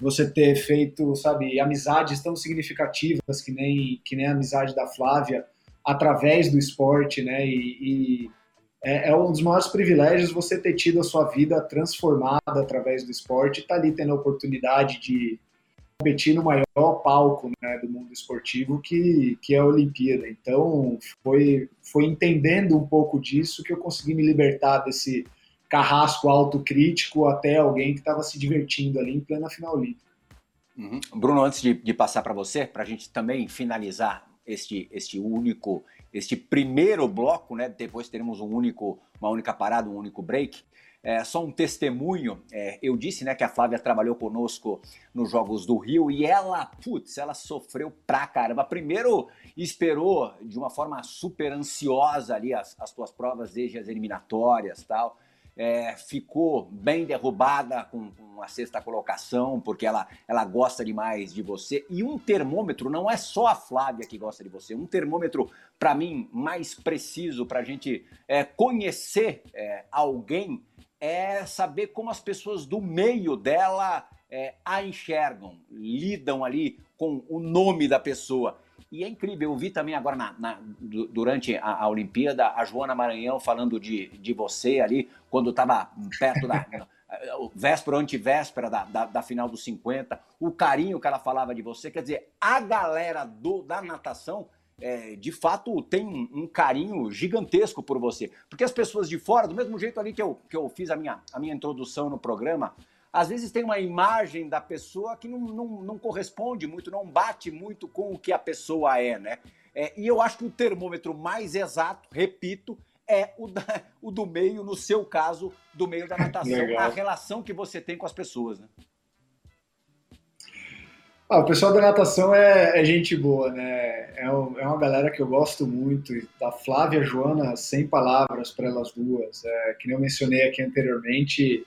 você ter feito, sabe, amizades tão significativas que nem, que nem a amizade da Flávia através do esporte, né? E, e é, é, um dos maiores privilégios você ter tido a sua vida transformada através do esporte, estar tá ali tendo a oportunidade de competir no maior palco né, do mundo esportivo que, que é a Olimpíada. Então, foi, foi entendendo um pouco disso que eu consegui me libertar desse carrasco autocrítico até alguém que estava se divertindo ali em plena final olímpica. Uhum. Bruno, antes de, de passar para você, para a gente também finalizar este, este único, este primeiro bloco, né? Depois teremos um único, uma única parada, um único break. É, só um testemunho, é, eu disse né, que a Flávia trabalhou conosco nos Jogos do Rio e ela, putz, ela sofreu pra caramba. Primeiro esperou de uma forma super ansiosa ali as, as tuas provas desde as eliminatórias tal é, ficou bem derrubada com, com, a sexta colocação, porque ela, ela gosta demais de você. E um termômetro, não é só a Flávia que gosta de você, um termômetro, para mim, mais preciso para a gente é, conhecer é, alguém é saber como as pessoas do meio dela é, a enxergam, lidam ali com o nome da pessoa. E é incrível, eu vi também agora na, na, durante a, a, Olimpíada a Joana Maranhão falando de, de você ali, quando estava perto da. véspera ou antivéspera da, da, da, final dos 50, o carinho que ela falava de você. Quer dizer, a galera do, da natação, é, de fato, tem um, um, carinho gigantesco por você. Porque as pessoas de fora, do mesmo jeito ali que eu, que eu fiz a minha, a minha introdução no programa, às vezes tem uma imagem da pessoa que não, não, não corresponde muito, não bate muito com o que a pessoa é, né? É, e eu acho que o termômetro mais exato, repito, é o, da, o do meio, no seu caso, do meio da natação, Legal. a relação que você tem com as pessoas, né? Ah, o pessoal da natação é, é gente boa, né? É, um, é, uma galera que eu gosto muito. Da Flávia Joana, sem palavras para elas duas. É, que nem eu mencionei aqui anteriormente,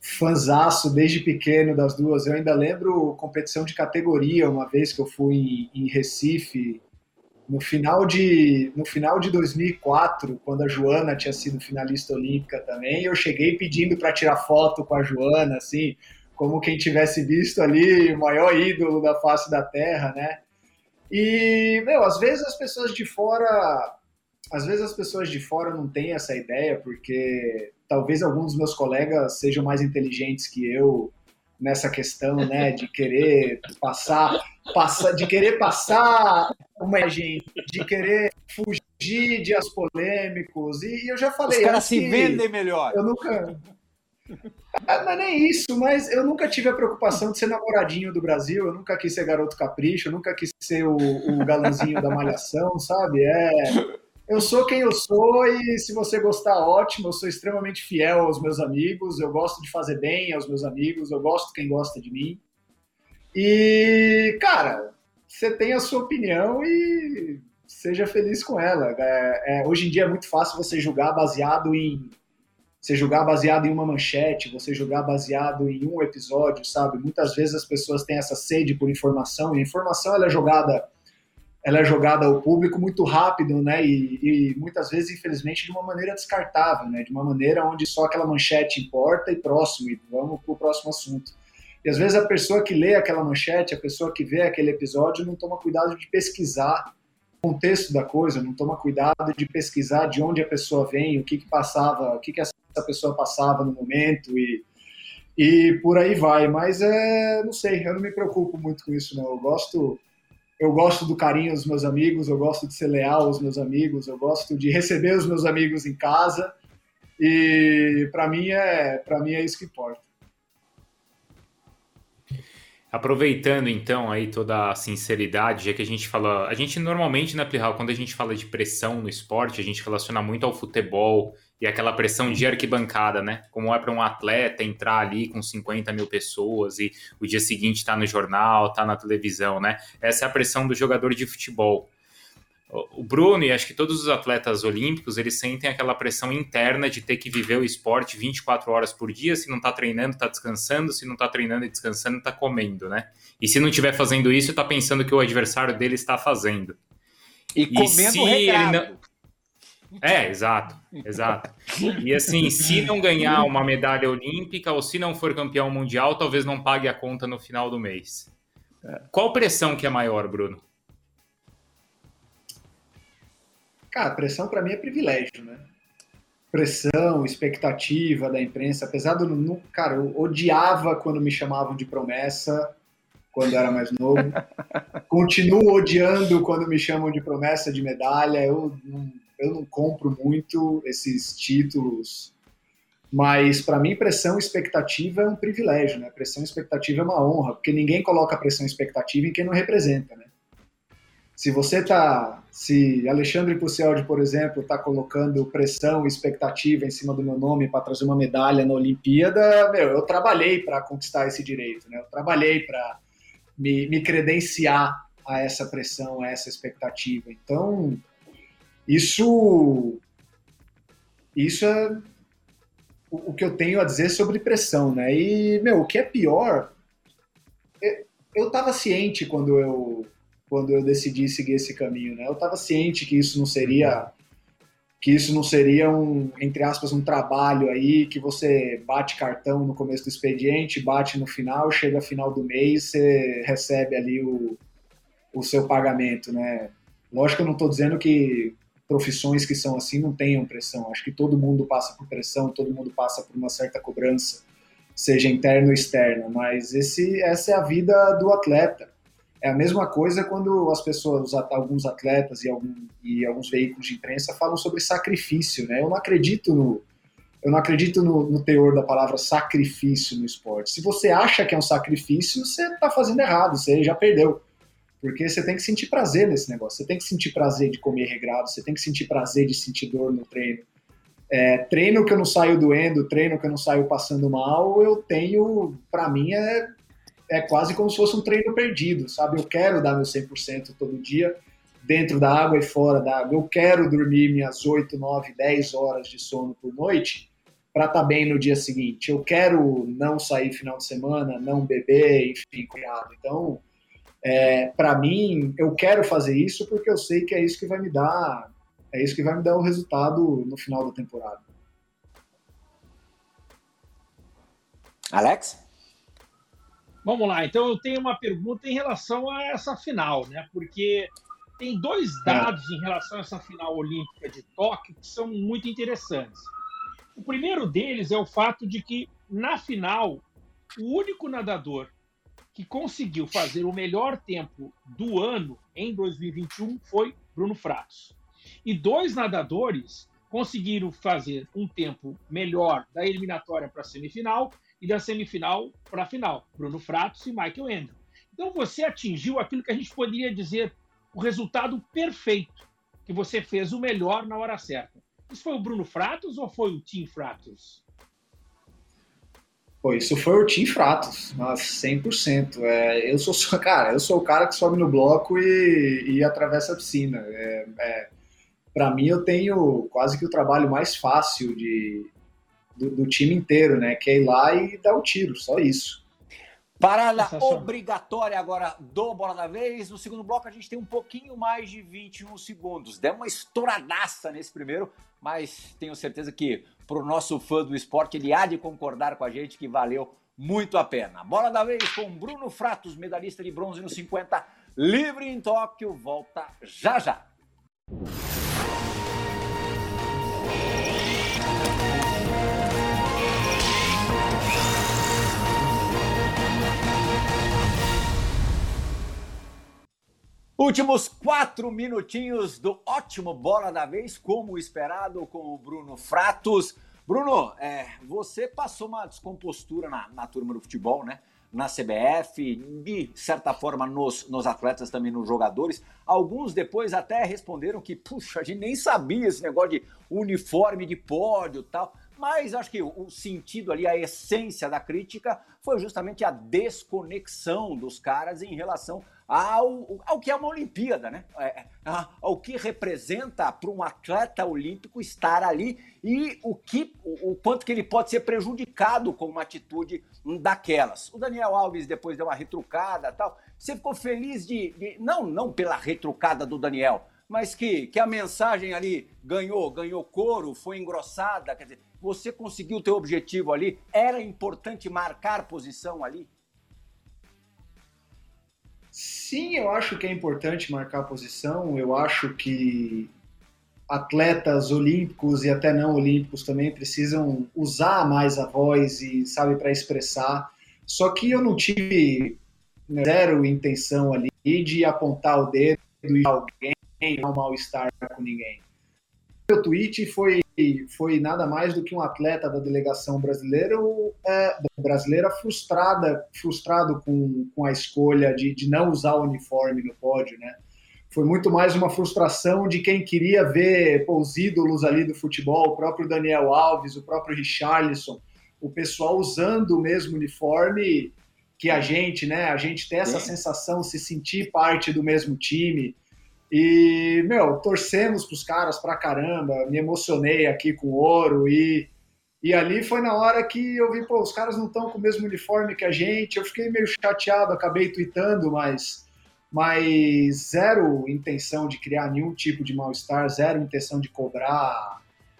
fanzaço desde pequeno das duas. Eu ainda lembro competição de categoria, uma vez que eu fui em, em Recife, no final de no final de 2004, quando a Joana tinha sido finalista olímpica também, eu cheguei pedindo para tirar foto com a Joana, assim, como quem tivesse visto ali o maior ídolo da face da Terra, né? E, meu, às vezes as pessoas de fora, às vezes as pessoas de fora não têm essa ideia, porque talvez alguns dos meus colegas sejam mais inteligentes que eu nessa questão, né, de querer passar, passar de querer passar uma gente, de querer fugir de as polêmicos. E eu já falei, os caras se vendem melhor. Eu nunca ah, não é nem isso, mas eu nunca tive a preocupação de ser namoradinho do Brasil, eu nunca quis ser garoto capricho, eu nunca quis ser o, o galãzinho da malhação, sabe? É, eu sou quem eu sou e se você gostar, ótimo. Eu sou extremamente fiel aos meus amigos, eu gosto de fazer bem aos meus amigos, eu gosto quem gosta de mim. E, cara, você tem a sua opinião e seja feliz com ela. É, é, hoje em dia é muito fácil você julgar baseado em. Você julgar baseado em uma manchete, você julgar baseado em um episódio, sabe? Muitas vezes as pessoas têm essa sede por informação, e a informação ela é jogada ela é jogada ao público muito rápido, né? E, e, muitas vezes, infelizmente, de uma maneira descartável, né? De uma maneira onde só aquela manchete importa e próximo, e vamos para o próximo assunto. E às vezes a pessoa que lê aquela manchete, a pessoa que vê aquele episódio, não toma cuidado de pesquisar o contexto da coisa, não toma cuidado de pesquisar de onde a pessoa vem, o que, que passava, o que, que essa pessoa passava no momento e, e por aí vai. Mas é, não sei, eu não me preocupo muito com isso, não. Eu gosto, eu gosto do carinho dos meus amigos, eu gosto de ser leal aos meus amigos, eu gosto de receber os meus amigos em casa e para mim é, para mim é isso que importa. Aproveitando então aí toda a sinceridade, já que a gente fala, a gente normalmente na Plihal, quando a gente fala de pressão no esporte, a gente relaciona muito ao futebol e aquela pressão de arquibancada, né? Como é para um atleta entrar ali com 50 mil pessoas e o dia seguinte tá no jornal, tá na televisão, né? Essa é a pressão do jogador de futebol o Bruno e acho que todos os atletas olímpicos, eles sentem aquela pressão interna de ter que viver o esporte 24 horas por dia, se não está treinando, está descansando, se não está treinando e descansando, está comendo, né? E se não estiver fazendo isso, está pensando que o adversário dele está fazendo. E, e comendo regrado. Não... É, exato, exato. E assim, se não ganhar uma medalha olímpica ou se não for campeão mundial, talvez não pague a conta no final do mês. É. Qual pressão que é maior, Bruno? Cara, pressão para mim é privilégio, né? Pressão, expectativa da imprensa, apesar do. No, cara, eu odiava quando me chamavam de promessa, quando era mais novo. Continuo odiando quando me chamam de promessa de medalha. Eu não, eu não compro muito esses títulos. Mas para mim, pressão e expectativa é um privilégio, né? Pressão e expectativa é uma honra, porque ninguém coloca pressão e expectativa em quem não representa, né? Se você está, se Alexandre Pucialdi, por exemplo, está colocando pressão e expectativa em cima do meu nome para trazer uma medalha na Olimpíada, meu, eu trabalhei para conquistar esse direito, né? Eu trabalhei para me, me credenciar a essa pressão, a essa expectativa. Então, isso, isso é o, o que eu tenho a dizer sobre pressão, né? E, meu, o que é pior, eu estava ciente quando eu quando eu decidi seguir esse caminho, né? Eu estava ciente que isso não seria que isso não seria um, entre aspas, um trabalho aí que você bate cartão no começo do expediente, bate no final, chega final do mês, você recebe ali o, o seu pagamento, né? Lógico que eu não estou dizendo que profissões que são assim não tenham pressão. Acho que todo mundo passa por pressão, todo mundo passa por uma certa cobrança, seja interna ou externa. Mas esse, essa é a vida do atleta. É a mesma coisa quando as pessoas, alguns atletas e, algum, e alguns veículos de imprensa falam sobre sacrifício, né? Eu não acredito no, eu não acredito no, no, teor da palavra sacrifício no esporte. Se você acha que é um sacrifício, você está fazendo errado, você já perdeu. Porque você tem que sentir prazer nesse negócio, você tem que sentir prazer de comer regrado, você tem que sentir prazer de sentir dor no treino. É, treino que eu não saio doendo, treino que eu não saio passando mal, eu tenho, para mim, é é quase como se fosse um treino perdido, sabe? Eu quero dar meu 100% todo dia, dentro da água e fora da água. Eu quero dormir minhas 8, 9, 10 horas de sono por noite para estar tá bem no dia seguinte. Eu quero não sair final de semana, não beber, enfim, cuidado. Então, é, para mim, eu quero fazer isso porque eu sei que é isso que vai me dar, é isso que vai me dar o resultado no final da temporada. Alex? Vamos lá, então eu tenho uma pergunta em relação a essa final, né? Porque tem dois é. dados em relação a essa final olímpica de Tóquio que são muito interessantes. O primeiro deles é o fato de que, na final, o único nadador que conseguiu fazer o melhor tempo do ano em 2021 foi Bruno Fratos. E dois nadadores conseguiram fazer um tempo melhor da eliminatória para a semifinal e da semifinal para a final, Bruno Fratos e Michael Andrew. Então você atingiu aquilo que a gente poderia dizer o resultado perfeito, que você fez o melhor na hora certa. Isso foi o Bruno Fratos ou foi o Tim Fratos? Pô, isso foi o Tim Fratos, mas 100%. É, eu sou, cara, eu sou o cara que sobe no bloco e, e atravessa a piscina. É, é, para mim, eu tenho quase que o trabalho mais fácil de, do, do, time inteiro, né? Que é ir lá e dar o tiro, só isso. Parada obrigatória agora do Bola da Vez. No segundo bloco a gente tem um pouquinho mais de 21 segundos. Deu uma estouradaça nesse primeiro, mas tenho certeza que para o nosso fã do esporte ele há de concordar com a gente que valeu muito a pena. Bola da vez com Bruno Fratos, medalhista de bronze no 50, livre em Tóquio, volta já já. Últimos quatro minutinhos do ótimo Bola da Vez, como esperado, com o Bruno Fratos. Bruno, é, você passou uma descompostura na, na, turma do futebol, né? Na CBF, de certa forma nos, nos atletas, também nos jogadores. Alguns depois até responderam que, puxa, a gente nem sabia esse negócio de uniforme de pódio tal. Mas acho que o sentido ali, a essência da crítica foi justamente a desconexão dos caras em relação ao, ao que é uma Olimpíada, né? É, é ao que representa para um atleta olímpico estar ali e o, que, o, o, quanto que ele pode ser prejudicado com uma atitude daquelas. O Daniel Alves depois deu uma retrucada tal. Você ficou feliz de, de não, não pela retrucada do Daniel, mas que, que a mensagem ali ganhou, ganhou coro, foi engrossada, quer dizer, você conseguiu o teu objetivo ali, era importante marcar posição ali? Sim, eu acho que é importante marcar posição, eu acho que atletas olímpicos e até não olímpicos também precisam usar mais a voz e, sabe, para expressar. Só que eu não tive zero intenção ali de apontar o dedo e alguém um mal-estar com ninguém. O tweet foi, foi nada mais do que um atleta da delegação brasileira, é, brasileira frustrada, frustrado com, com a escolha de, de não usar o uniforme no pódio, né? Foi muito mais uma frustração de quem queria ver pô, os ídolos ali do futebol, o próprio Daniel Alves, o próprio Richarlison, o pessoal usando o mesmo uniforme que a gente, né? A gente ter essa sensação, se sentir parte do mesmo time, e, meu, torcemos pros caras pra caramba, me emocionei aqui com o ouro e, e ali foi na hora que eu vi, pô, os caras não estão com o mesmo uniforme que a gente, eu fiquei meio chateado, acabei tweetando, mas, mas zero intenção de criar nenhum tipo de mal-estar, zero intenção de cobrar.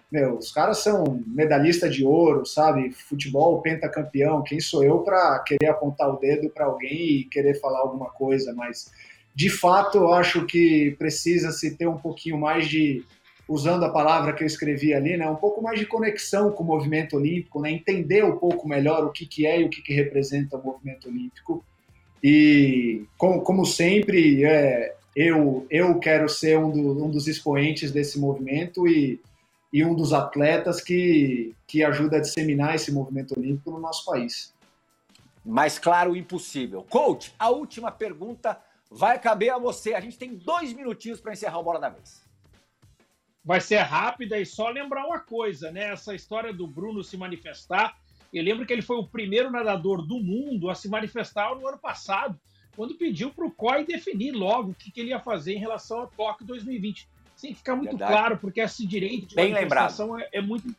Meu, os caras são medalhista de ouro, sabe? Futebol pentacampeão. Quem sou eu para querer apontar o dedo para alguém e querer falar alguma coisa? Mas de fato, eu acho que precisa se ter um pouquinho mais de, usando a palavra que eu escrevi ali, né, um pouco mais de conexão com o movimento olímpico, né, entender um pouco melhor o que, que é e o que, que representa o movimento olímpico. E, como, como sempre, é, eu, eu quero ser um, do, um dos expoentes desse movimento e, e um dos atletas que, que ajuda a disseminar esse movimento olímpico no nosso país. Mais claro, impossível. Coach, a última pergunta vai caber a você. A gente tem dois minutinhos para encerrar o Bola da Vez. Vai ser rápida e só lembrar uma coisa, né? Essa história do Bruno se manifestar. Eu lembro que ele foi o primeiro nadador do mundo a se manifestar no ano passado, quando pediu para o COI definir logo o que, que, ele ia fazer em relação ao Tóquio 2020. Tem que ficar muito Verdade. claro, porque esse direito de Bem manifestação é, é muito,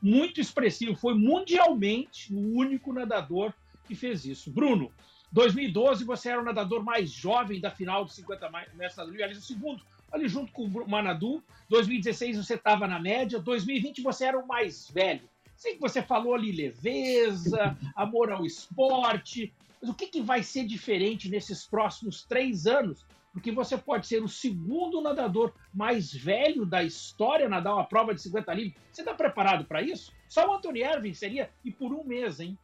muito expressivo. Foi mundialmente o único nadador que fez isso. Bruno, 2012 você era o nadador mais jovem da final dos 50 metros livre, aliás, o segundo, ali junto com o Manadu. 2016 você estava na média, 2020 você era o mais velho. Sei que você falou ali leveza, amor ao esporte, mas o que, que vai ser diferente nesses próximos três anos? Porque você pode ser o segundo nadador mais velho da história nadar uma prova de 50 livre. Você está preparado para isso? Só o Anthony Ervin seria, e por um mês, hein?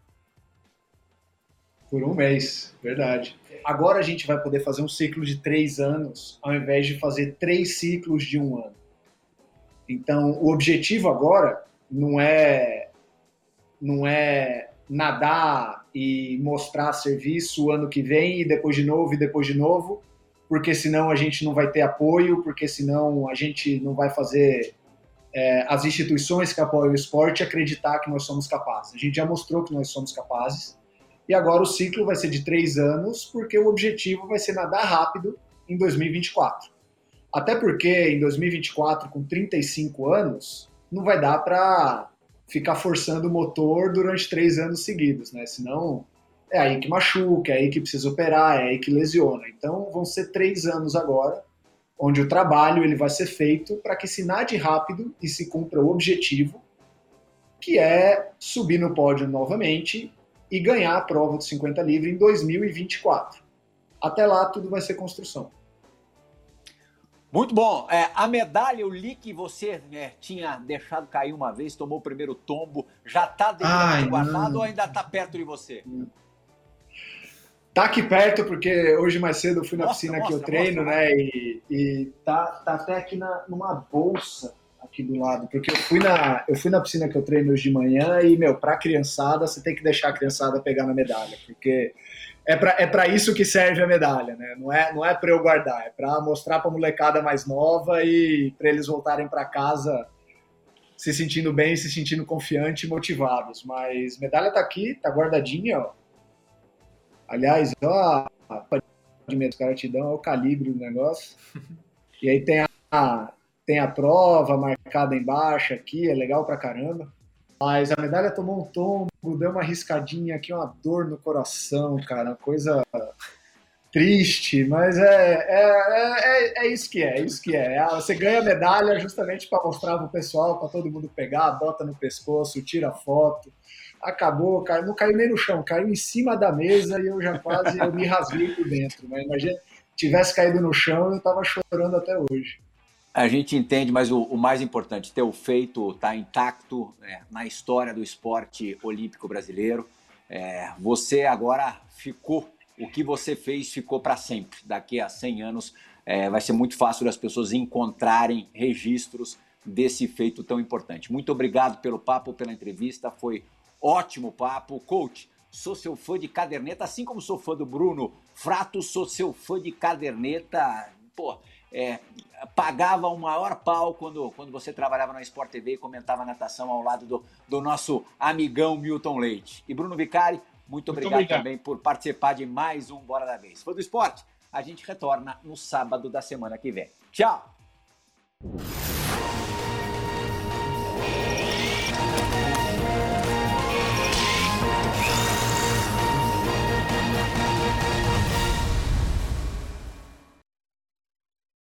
Por um mês, verdade. Agora a gente vai poder fazer um ciclo de três anos, ao invés de fazer três ciclos de um ano. Então, o objetivo agora não é não é nadar e mostrar serviço o ano que vem e depois de novo e depois de novo, porque senão a gente não vai ter apoio, porque senão a gente não vai fazer é, as instituições que apoiam o esporte acreditar que nós somos capazes. A gente já mostrou que nós somos capazes e agora o ciclo vai ser de três anos, porque o objetivo vai ser nadar rápido em 2024. Até porque em 2024, com 35 anos, não vai dar para ficar forçando o motor durante três anos seguidos, né? Senão é aí que machuca, é aí que precisa operar, é aí que lesiona. Então vão ser três anos agora, onde o trabalho ele vai ser feito para que se nade rápido e se cumpra o objetivo, que é subir no pódio novamente e ganhar a prova de 50 livre em 2024. Até lá, tudo vai ser construção. Muito bom. É, a medalha, eu li que você é, tinha deixado cair uma vez, tomou o primeiro tombo. Já está guardado ou ainda está perto de você? Tá aqui perto, porque hoje mais cedo eu fui na piscina mostra, que eu treino, mostra, né? E, e tá, tá até aqui na, numa bolsa aqui do lado, porque eu fui na eu fui na piscina que eu treino hoje de manhã e meu, para criançada você tem que deixar a criançada pegar na medalha, porque é para é para isso que serve a medalha, né? Não é não é para eu guardar, é para mostrar para molecada mais nova e para eles voltarem para casa se sentindo bem, se sentindo confiante e motivados. Mas medalha tá aqui, tá guardadinha, ó. Aliás, ó, de medo os caras te dão, é o calibre do negócio. E aí tem a, tem a prova marcada embaixo aqui, é legal pra caramba. Mas a medalha tomou um tombo, deu uma riscadinha aqui, uma dor no coração, cara, uma coisa triste, mas é, é, é, é, isso que é, é isso que é. é você ganha medalha justamente para mostrar pro pessoal, para todo mundo pegar, bota no pescoço, tira foto. Acabou, caiu, não caiu nem no chão, caiu em cima da mesa e eu já quase eu me rasguei por dentro. Mas imagina, tivesse caído no chão, eu tava chorando até hoje. A gente entende, mas o, o mais importante, ter o feito está intacto é, na história do esporte olímpico brasileiro. É, você agora ficou, o que você fez ficou para sempre. Daqui a 100 anos é, vai ser muito fácil das pessoas encontrarem registros desse feito tão importante. Muito obrigado pelo papo, pela entrevista, foi ótimo papo. Coach, sou seu fã de caderneta, assim como sou fã do Bruno Frato, sou seu fã de caderneta. Pô, é, pagava o maior pau quando, quando você trabalhava na Sport TV e comentava natação ao lado do, do nosso amigão Milton Leite. E Bruno Vicari, muito, muito obrigado, obrigado, também por participar de mais um Bora da Vez. Foi do esporte? A gente retorna no sábado da semana que vem. Tchau!